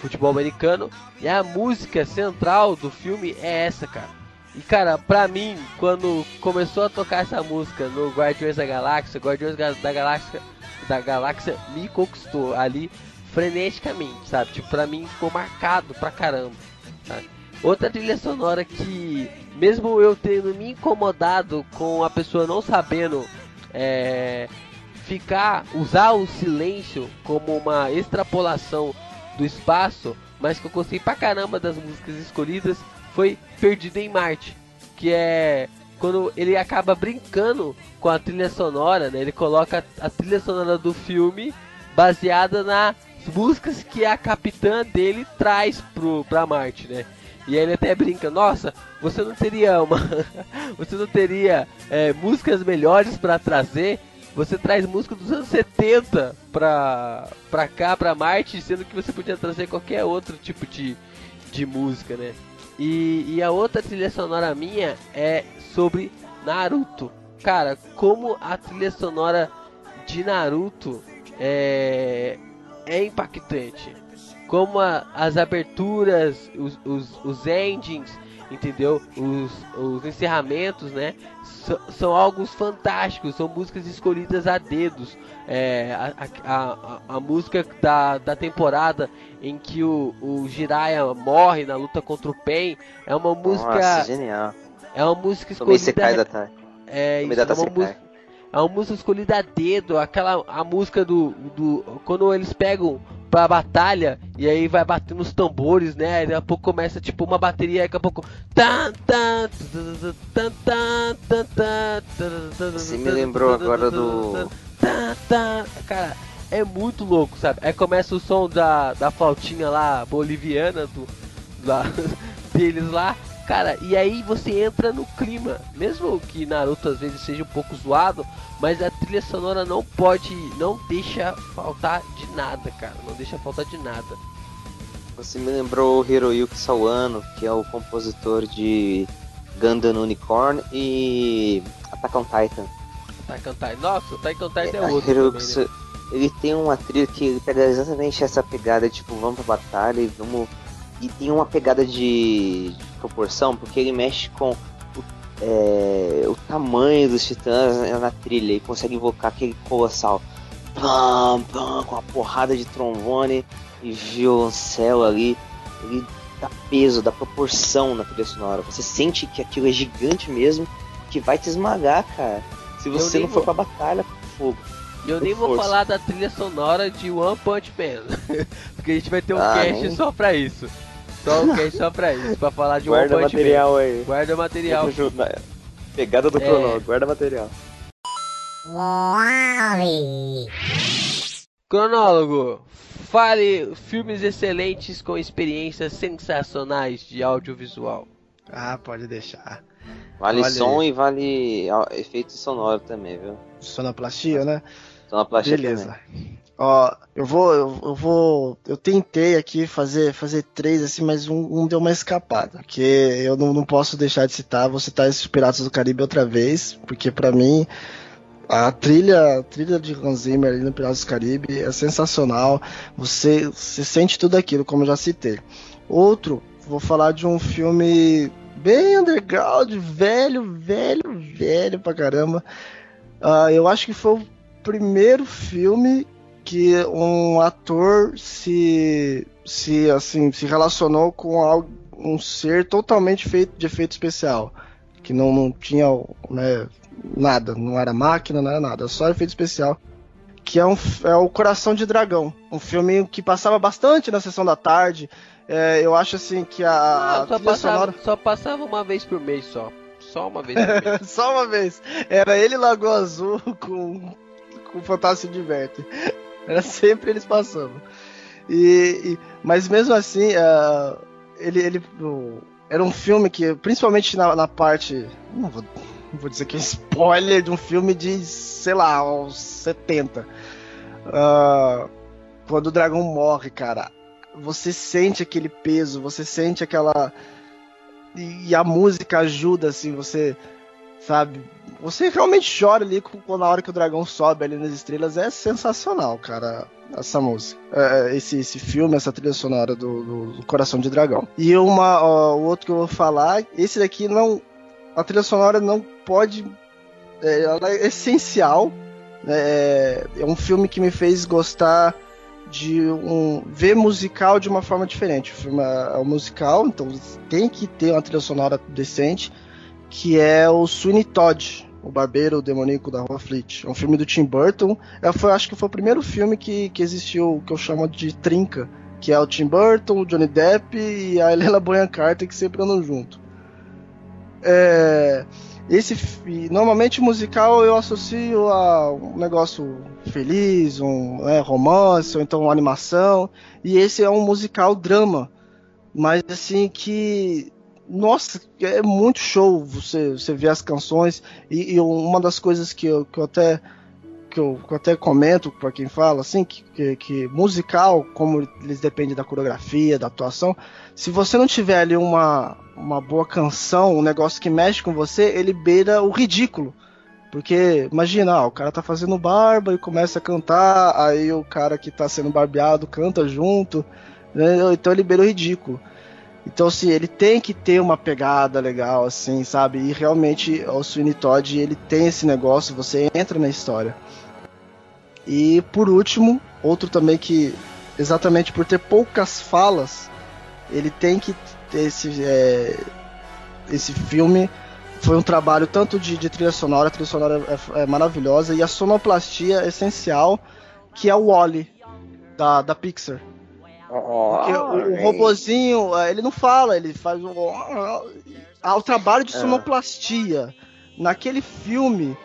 futebol americano. E a música central do filme é essa, cara. E cara, pra mim, quando começou a tocar essa música no Guardiões da Galáxia, Guardiões da Galáxia da Galáxia me conquistou ali freneticamente, sabe? Tipo, pra mim ficou marcado pra caramba. Outra trilha sonora que, mesmo eu tendo me incomodado com a pessoa não sabendo é, ficar, usar o silêncio como uma extrapolação do espaço, mas que eu gostei pra caramba das músicas escolhidas, foi Perdido em Marte, que é quando ele acaba brincando com a trilha sonora, né? Ele coloca a trilha sonora do filme baseada nas músicas que a capitã dele traz pro, pra Marte, né? E aí ele até brinca, nossa, você não teria uma. você não teria é, músicas melhores pra trazer? Você traz música dos anos 70 pra, pra cá, pra Marte, sendo que você podia trazer qualquer outro tipo de, de música, né? E, e a outra trilha sonora minha é sobre Naruto. Cara, como a trilha sonora de Naruto é, é impactante. Como a- as aberturas, os, os, os endings, entendeu? Os, os encerramentos, né? So- são algo fantásticos, são músicas escolhidas a dedos. É, a, a, a, a música da, da temporada em que o, o Jiraiya morre na luta contra o Pain é uma música. Nossa, genial. é uma música escolhida. Sekai da. É, isso, é uma música, é uma música escolhida a dedo, aquela a música do, do quando eles pegam pra batalha e aí vai batendo os tambores, né? Daqui a pouco começa tipo uma bateria, daqui a pouco Você me lembrou agora do- cara, é muito louco, sabe? Aí começa o som da, da flautinha lá boliviana do lá, deles lá. Cara, e aí você entra no clima. Mesmo que Naruto às vezes seja um pouco zoado, mas a trilha sonora não pode, não deixa faltar de nada, cara. Não deixa faltar de nada. Você me lembrou o Hiroyuki Sawano, que é o compositor de Gundam Unicorn e Attack on Titan. Taika on Titan. Nossa, Taika on Titan é É, outro Hiroyuki também, né? Ele tem uma trilha que pega exatamente essa pegada, tipo, vamos pra batalha e vamos. E tem uma pegada de proporção, porque ele mexe com o, é, o tamanho dos titãs na trilha e consegue invocar aquele colossal. Pam, pam, com uma porrada de trombone e violoncelo ali. Ele dá peso, dá proporção na trilha sonora. Você sente que aquilo é gigante mesmo, que vai te esmagar, cara. Se você não for vou- pra batalha, fogo. E eu nem com vou falar da trilha sonora de One Punch Man. Porque a gente vai ter um Ah, cast nem- só pra isso. Só um cast só pra isso. Pra falar de Guarda One Punch material aí. Guarda material. Junto na- Pegada do É. cronômetro, guarda material. Cronólogo, fale filmes excelentes com experiências sensacionais de audiovisual. Ah, pode deixar. Vale Olha som e vale efeito sonoro também, viu? Sonoplastia, né? Sonoplastia Beleza. também. Ó, eu vou, eu, vou, eu tentei aqui fazer, fazer três assim, mas um, um deu uma escapada, porque eu não, não posso deixar de citar, vou citar esses Piratas do Caribe outra vez, porque pra mim a trilha, a trilha de Hans Zimmer ali no Piratas do Caribe é sensacional. Você, você sente tudo aquilo, como eu já citei. Outro, vou falar de um filme bem underground, velho, velho, velho pra caramba. Uh, eu acho que foi o primeiro filme que um ator se, se assim se relacionou com algo, um ser totalmente feito de efeito especial, que não, não tinha né, nada, não era máquina, não era nada, só efeito especial. Que é, um, é o Coração de Dragão, um filme que passava bastante na sessão da tarde. É, eu acho assim que a. Não, só, passava, sonora... só passava uma vez por mês só. Só uma vez. só uma vez. Era ele Lagoa Azul com, com Fantástico Diverte. Era sempre eles passando. E, e, mas mesmo assim, uh, ele, ele uh, era um filme que, principalmente na, na parte. Não vou, não vou, dizer que é spoiler de um filme de, sei lá, uns 70. Uh, quando o dragão morre, cara, você sente aquele peso, você sente aquela. E, e a música ajuda, assim, você. Sabe? Você realmente chora ali na hora que o dragão sobe ali nas estrelas. É sensacional, cara, essa música. É, é esse, esse filme, essa trilha sonora do, do, Coração de Dragão. E uma, ó, o outro que eu vou falar, esse daqui não. A trilha sonora não pode. É, ela é essencial. É, é um filme que me fez gostar de um ver musical de uma forma diferente. O filme é, é um musical, então tem que ter uma trilha sonora decente, que é o Sweeney Todd, o barbeiro demoníaco da Rua Fleet. É um filme do Tim Burton. Eu foi, acho que foi o primeiro filme que, que existiu, que eu chamo de trinca, que é o Tim Burton, o Johnny Depp e a Helena Bonham Carter, que sempre andam junto. É, esse normalmente musical eu associo a um negócio feliz, um né, romance ou então animação, e esse é um musical drama, mas assim que nossa, é muito show você, você ver as canções. E, e uma das coisas que eu, que eu até que eu, que eu até comento para quem fala assim que, que, que, musical como eles dependem da coreografia da atuação se você não tiver ali uma, uma boa canção um negócio que mexe com você ele beira o ridículo. Porque imagina ah, o cara tá fazendo barba e começa a cantar aí o cara que tá sendo barbeado canta junto né? então ele beira o ridículo então, assim, ele tem que ter uma pegada legal, assim, sabe? E realmente o Sweeney Todd, ele tem esse negócio, você entra na história. E por último, outro também que, exatamente por ter poucas falas, ele tem que ter esse, é, esse filme. Foi um trabalho tanto de, de trilha sonora, a trilha sonora é, é, maravilhosa, e a sonoplastia é essencial, que é o Wally, da, da Pixar. Porque o, o robozinho, é, ele não fala, ele faz um. Ah, o trabalho de é. sonoplastia naquele filme,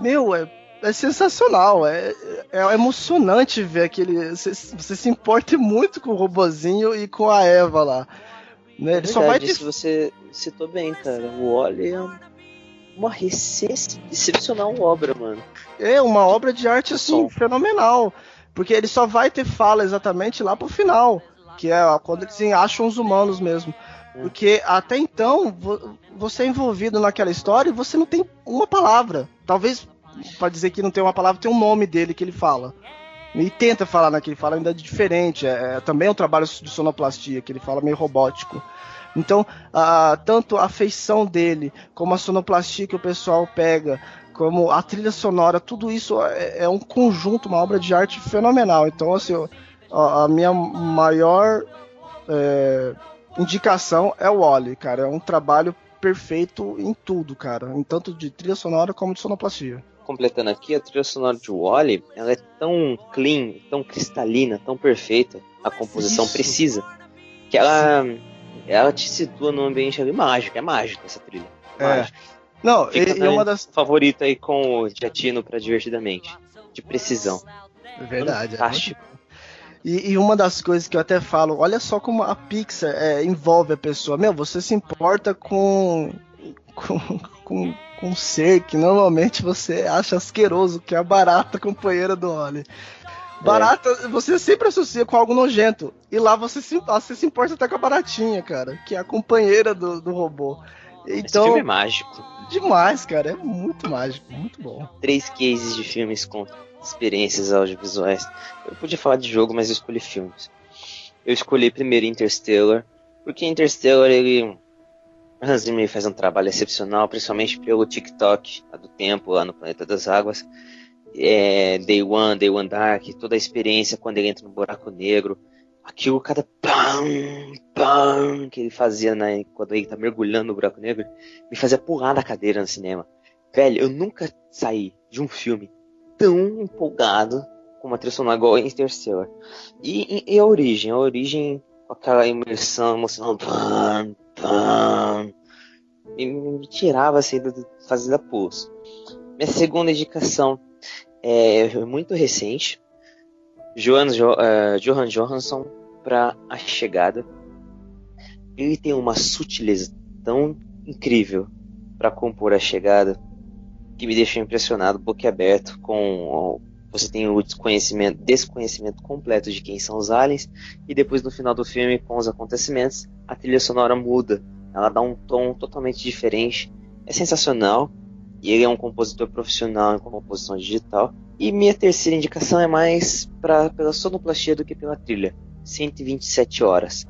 meu, é, é sensacional. É, é emocionante ver aquele. Você, você se importa muito com o robozinho e com a Eva lá. Né? Ele verdade, só vai. Isso você citou bem, cara. O Wally é uma excepcional obra, mano. É, uma obra de arte assim, fenomenal. Porque ele só vai ter fala exatamente lá pro final. Que é quando eles acham os humanos mesmo. Porque até então, você é envolvido naquela história e você não tem uma palavra. Talvez, para dizer que não tem uma palavra, tem um nome dele que ele fala. E tenta falar naquele fala ainda diferente. É, é, também é um trabalho de sonoplastia, que ele fala meio robótico. Então, tanto a feição dele, como a sonoplastia que o pessoal pega, como a trilha sonora, tudo isso é, é um conjunto, uma obra de arte fenomenal. Então, assim, a, a minha maior é, indicação é o Wally, cara. É um trabalho perfeito em tudo, cara. Em tanto de trilha sonora como de sonoplastia. Completando aqui, a trilha sonora de Wally, ela é tão clean, tão cristalina, tão perfeita, a composição isso. precisa, que ela, ela te situa num ambiente ali mágico, é mágico essa trilha. É. Mágica. Não, Fica e, uma das. Favorita aí com o Giatino pra Divertidamente. De precisão. É verdade. É Fantástico. É e, e, uma das coisas que eu até falo, olha só como a Pixar é, envolve a pessoa. Meu, você se importa com, com, com, com um ser que normalmente você acha asqueroso, que é a barata companheira do Oli. Barata, é. você sempre associa com algo nojento. E lá você se, você se importa até com a baratinha, cara, que é a companheira do, do robô. Então, Esse filme é mágico. Demais, cara. É muito mágico, muito bom. Três cases de filmes com experiências audiovisuais. Eu podia falar de jogo, mas eu escolhi filmes. Eu escolhi primeiro Interstellar, porque Interstellar ele Hans Zimmer faz um trabalho excepcional, principalmente pelo TikTok do tempo lá no Planeta das Águas. É, Day One, Day One Dark, toda a experiência quando ele entra no buraco negro. Aquilo, cada pam, pam que ele fazia né, quando ele tá mergulhando no buraco negro, me fazia pular da cadeira no cinema. Velho, eu nunca saí de um filme tão empolgado com uma trilha sonora igual Interstellar. E, e, e, a origem, a origem com aquela imersão emocional, pam, pam, me, me tirava assim do, do fazer da pulso. Minha segunda indicação é muito recente, Johan, uh, Johan Johansson para a chegada. Ele tem uma sutileza tão incrível para compor a chegada que me deixou impressionado, boquiaberto com você tem o desconhecimento, desconhecimento completo de quem são os aliens e depois no final do filme com os acontecimentos a trilha sonora muda, ela dá um tom totalmente diferente, é sensacional e ele é um compositor profissional em composição digital. E minha terceira indicação é mais pra, pela sonoplastia do que pela trilha. 127 horas.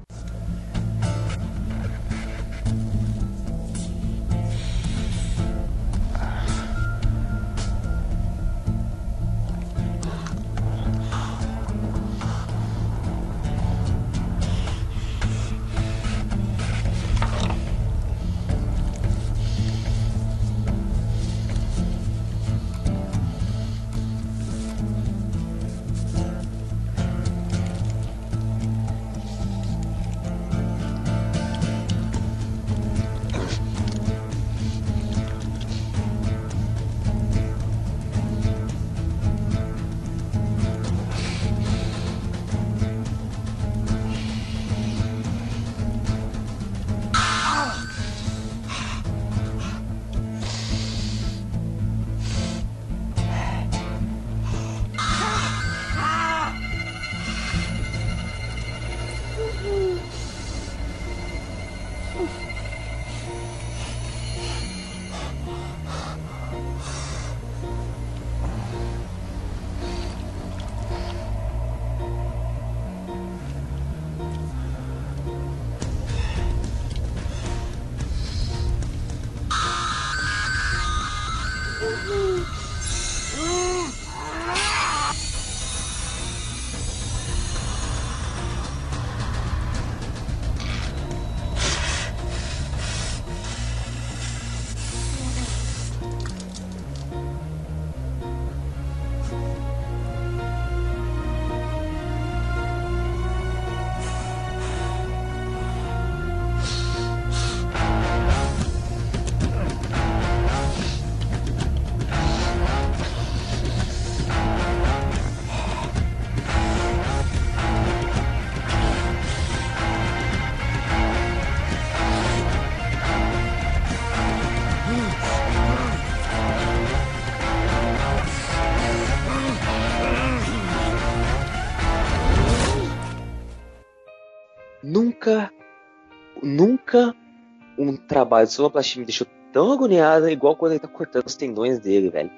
Um trabalho de sonoplastia me deixou tão agoniado igual quando ele tá cortando os tendões dele, velho.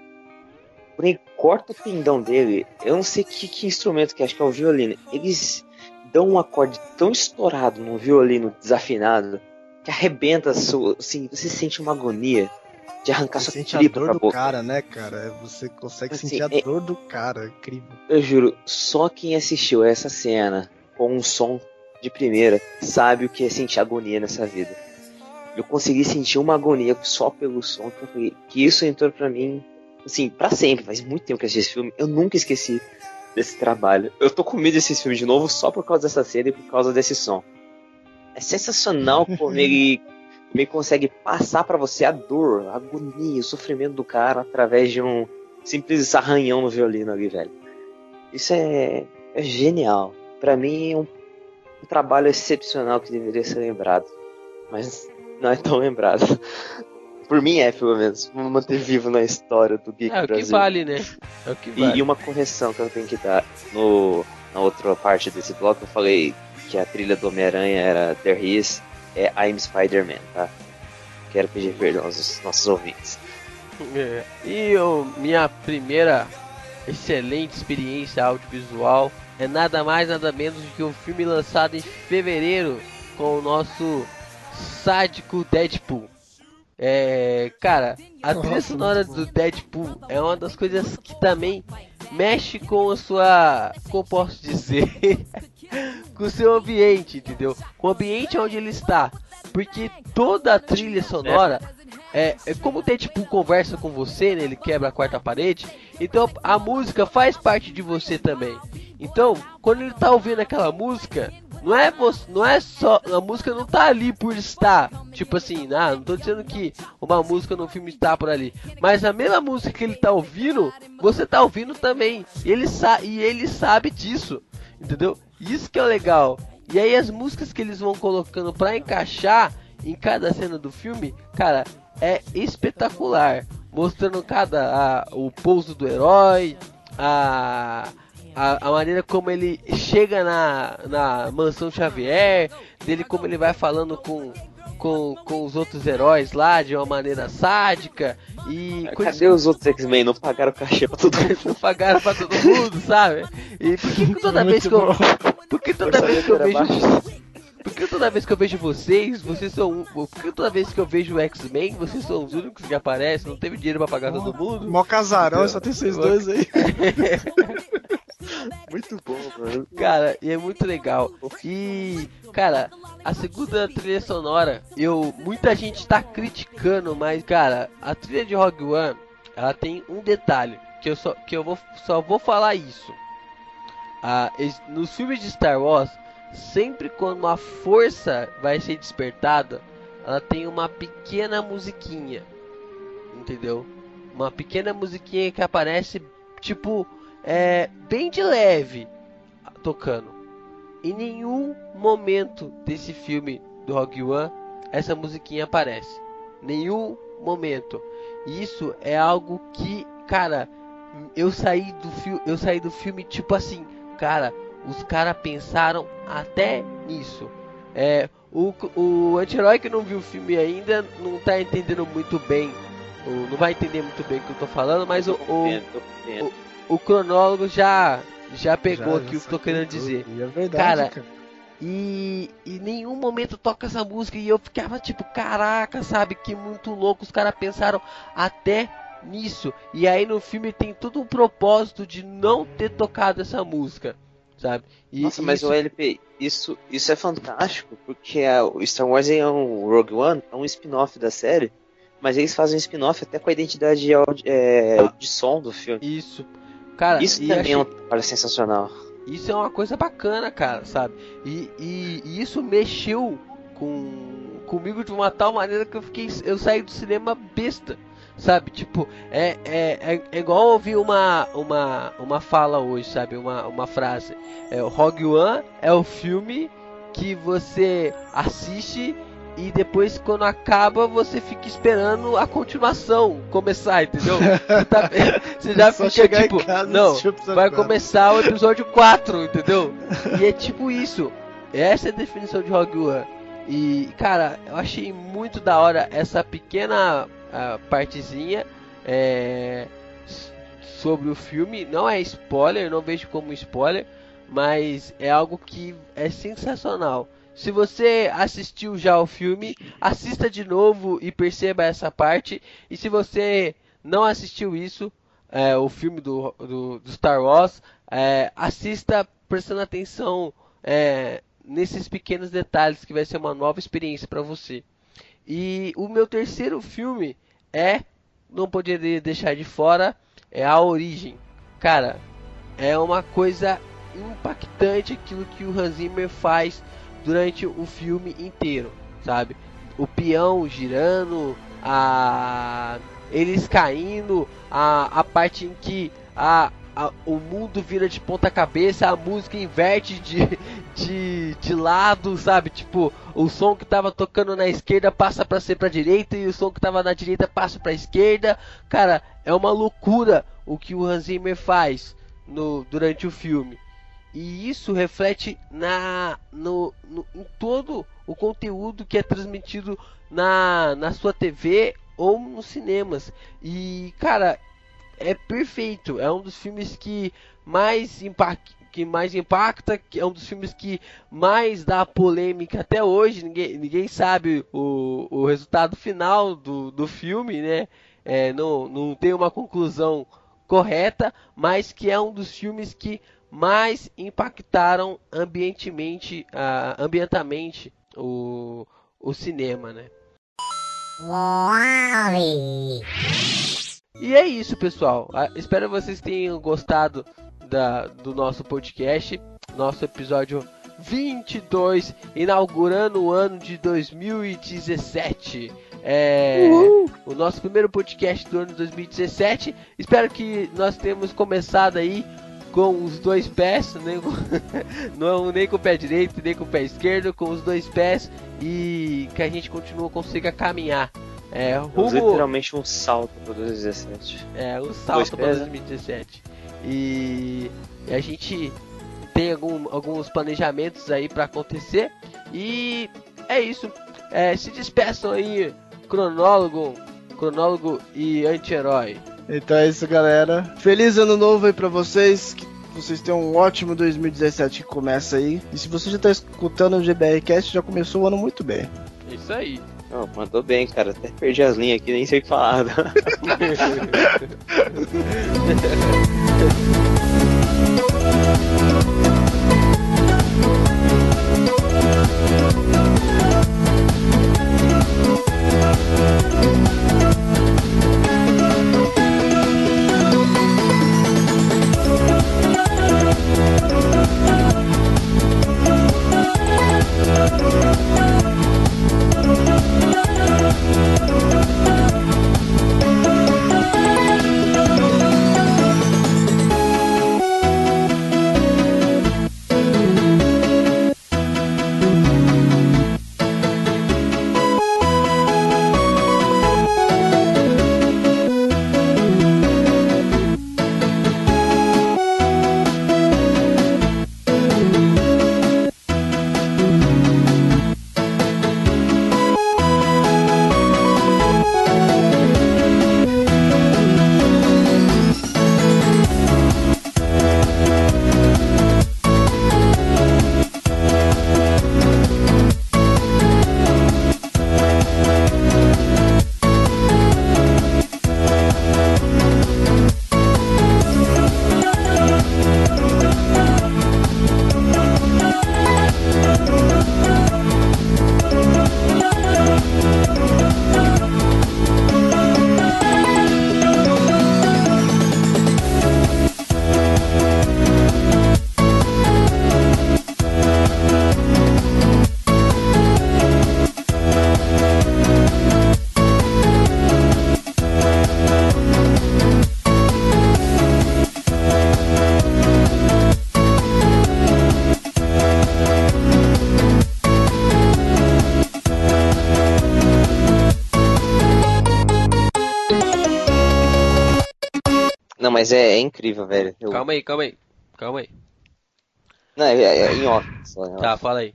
Quando ele corta o tendão dele, eu não sei que, que instrumento que é, acho que é o violino. Eles dão um acorde tão estourado no violino desafinado que arrebenta, assim, você sente uma agonia de arrancar você sua sente a dor do boca. cara, né, cara? Você consegue assim, sentir a é... dor do cara, incrível. Eu juro, só quem assistiu essa cena com um som de primeira sabe o que é sentir agonia nessa vida. Eu consegui sentir uma agonia só pelo som que, eu, que isso entrou para mim, assim, para sempre. Faz muito tempo que assisti esse filme, eu nunca esqueci desse trabalho. Eu tô com medo desse filme de novo só por causa dessa cena e por causa desse som. É sensacional como ele, como ele consegue passar para você a dor, a agonia, o sofrimento do cara através de um simples arranhão no violino ali, velho. Isso é, é genial. Para mim, é um um trabalho excepcional que deveria ser lembrado, mas não é tão lembrado. Por mim é, pelo menos. Vamos manter vivo na história do Geek é, Brasil. É o que vale, né? É o que vale. E, e, uma correção que eu tenho que dar. No, na outra parte desse bloco eu falei que a trilha do Homem-Aranha era There Is, é I'm Spider-Man, tá? Quero pedir perdão aos nossos ouvintes. É. E eu, minha primeira excelente experiência audiovisual é nada mais nada menos do que um filme lançado em fevereiro com o nosso sádico Deadpool. É, cara, a trilha sonora do Deadpool é uma das coisas que também mexe com a sua, como posso dizer, com o seu ambiente, entendeu? Com o ambiente onde ele está, porque toda a trilha sonora é, é como o Deadpool conversa com você, né? Ele quebra a quarta parede, então a música faz parte de você também. Então, quando ele tá ouvindo aquela música, não é, não é só. A música não tá ali por estar. Tipo assim, ah, não tô dizendo que uma música no filme está por ali. Mas a mesma música que ele tá ouvindo, você tá ouvindo também. E ele, sa e ele sabe disso. Entendeu? Isso que é legal. E aí as músicas que eles vão colocando para encaixar em cada cena do filme, cara, é espetacular. Mostrando cada a, o pouso do herói, a a, a, maneira como ele chega na, na mansão Xavier, dele como ele vai falando com, com, com os outros heróis lá de uma maneira sádica e Cadê coisa... os outros X-Men? Não pagaram cachê pra todo mundo. não pagaram pra todo mundo, sabe? E por que, que toda vez que eu. Por que toda vez que eu vejo. Porque toda vez que eu vejo vocês, vocês são. Porque toda vez que eu vejo o X-Men, vocês são os únicos que aparecem, não teve dinheiro pra pagar oh, todo mundo. Mó casarão, só tem vocês dois aí. muito bom, mano. Cara, e é muito legal. E, cara, a segunda trilha sonora, eu. Muita gente tá criticando, mas, cara, a trilha de Rogue One, ela tem um detalhe. Que eu só, que eu vou, só vou falar isso. Ah, nos filmes de Star Wars, sempre quando uma força vai ser despertada, ela tem uma pequena musiquinha. Entendeu? Uma pequena musiquinha que aparece tipo é, bem de leve tocando. Em nenhum momento desse filme do Rogue One essa musiquinha aparece. Nenhum momento. E isso é algo que, cara, eu saí do filme, eu saí do filme tipo assim, cara, os caras pensaram até nisso. É, o, o anti-herói que não viu o filme ainda não tá entendendo muito bem. Ou não vai entender muito bem o que eu tô falando, mas o, o, o, o cronólogo já já pegou já, aqui já o que eu tô querendo dizer. E é verdade, cara. cara. E em nenhum momento toca essa música e eu ficava tipo, caraca, sabe? Que muito louco. Os caras pensaram até nisso. E aí no filme tem todo um propósito de não ter tocado essa música, sabe? E Nossa, mas isso... o LP, isso, isso é fantástico, porque a, o Star Wars é um Rogue One, é um spin-off da série, mas eles fazem um spin-off até com a identidade de, é, de som do filme. Isso. Cara, isso também achei... é um trabalho sensacional. Isso é uma coisa bacana, cara, sabe? E, e, e, isso mexeu com comigo de uma tal maneira que eu fiquei, eu saí do cinema besta, sabe? Tipo, é, é, é, é igual ouvir uma, uma, uma fala hoje, sabe? Uma, uma frase. É, o Rogue One é o filme que você assiste e depois quando acaba você fica esperando a continuação começar, entendeu? Você, tá, você já Só fica tipo, não, vai começar o episódio 4, entendeu? E é tipo isso. Essa é a definição de One. E cara, eu achei muito da hora essa pequena uh, partezinha é, sobre o filme. Não é spoiler, não vejo como spoiler, mas é algo que é sensacional. Se você assistiu já o filme, assista de novo e perceba essa parte. E se você não assistiu isso, é, o filme do, do, do Star Wars, é, assista prestando atenção é, nesses pequenos detalhes que vai ser uma nova experiência para você. E o meu terceiro filme é, não poderia deixar de fora, é A Origem. Cara, é uma coisa impactante aquilo que o Hans Zimmer faz durante o filme inteiro, sabe? O peão girando, a eles caindo, a, a parte em que a, a, o mundo vira de ponta cabeça, a música inverte de, de, de lado, sabe? Tipo, o som que tava tocando na esquerda passa para ser pra direita e o som que tava na direita passa pra esquerda. Cara, é uma loucura o que o Hans Zimmer faz no, durante o filme. E isso reflete na, no, no, em todo o conteúdo que é transmitido na, na sua TV ou nos cinemas. E, cara, é perfeito. É um dos filmes que mais impact, que mais impacta, que é um dos filmes que mais dá polêmica até hoje. Ninguém, ninguém sabe o, o resultado final do, do filme, né? É, não, não tem uma conclusão correta, mas que é um dos filmes que mais impactaram ambientemente, uh, ambientamente o, o cinema, né? E é isso, pessoal. Espero que vocês tenham gostado da, do nosso podcast, nosso episódio 22, inaugurando o ano de 2017. É, o nosso primeiro podcast do ano de 2017. Espero que nós tenhamos começado aí com os dois pés, nem com, não nem com o pé direito, nem com o pé esquerdo, com os dois pés e que a gente continua consiga caminhar. É, rumo... Literalmente um salto para 2017. É, um salto para 2017. E, e a gente tem algum, alguns planejamentos aí para acontecer. E é isso. É, se despeçam aí, cronólogo, cronólogo e anti-herói. Então é isso, galera. Feliz ano novo aí pra vocês. Que vocês tenham um ótimo 2017 que começa aí. E se você já tá escutando o GBRcast, já começou o ano muito bem. Isso aí. Oh, mandou bem, cara. Até perdi as linhas aqui, nem sei o que falar. mas é, é incrível, velho. Eu... Calma aí, calma aí. Calma aí. Não, é, é, é em off. Só, tá, fala aí.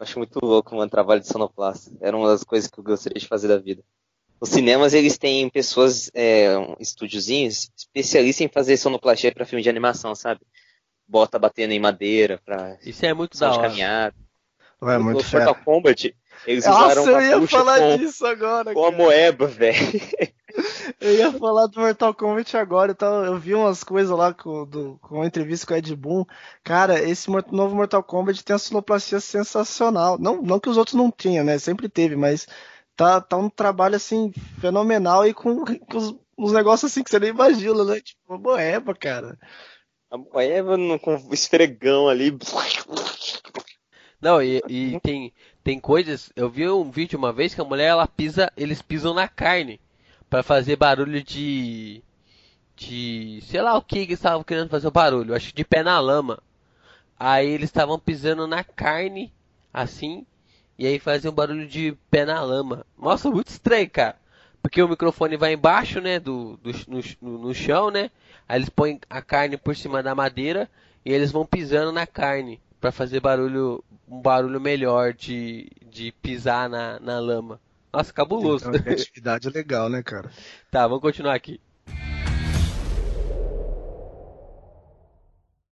Acho muito louco, mano, trabalho de sonoplasta. Era uma das coisas que eu gostaria de fazer da vida. Os cinemas, eles têm pessoas, é, um estúdiozinhos, especialistas em fazer sonoplastia para filme de animação, sabe? Bota batendo em madeira pra... Isso é muito da hora. caminhada. Ué, muito o Mortal Kombat, eles Nossa, usaram eu ia falar com, disso agora, Com a moeba, velho. Eu ia falar do Mortal Kombat agora, então eu vi umas coisas lá com, do, com uma entrevista com o Ed Boon. Cara, esse novo Mortal Kombat tem a sonoplastia sensacional. Não, não que os outros não tinham, né? Sempre teve, mas tá, tá um trabalho assim fenomenal e com, com os, uns negócios assim que você nem imagina, né? Tipo, uma moeba, cara. A moeba com o esfregão ali. Não, e, e tem, tem coisas. Eu vi um vídeo uma vez que a mulher ela pisa, eles pisam na carne para fazer barulho de de sei lá o que eles estavam querendo fazer o barulho, acho que de pé na lama. Aí eles estavam pisando na carne assim e aí fazia um barulho de pé na lama. Nossa, muito estranho, cara. Porque o microfone vai embaixo, né, do, do no, no chão, né? Aí eles põem a carne por cima da madeira e eles vão pisando na carne para fazer barulho, um barulho melhor de, de pisar na, na lama. Nossa, cabuloso. Então, é uma atividade legal, né, cara? Tá, vamos continuar aqui.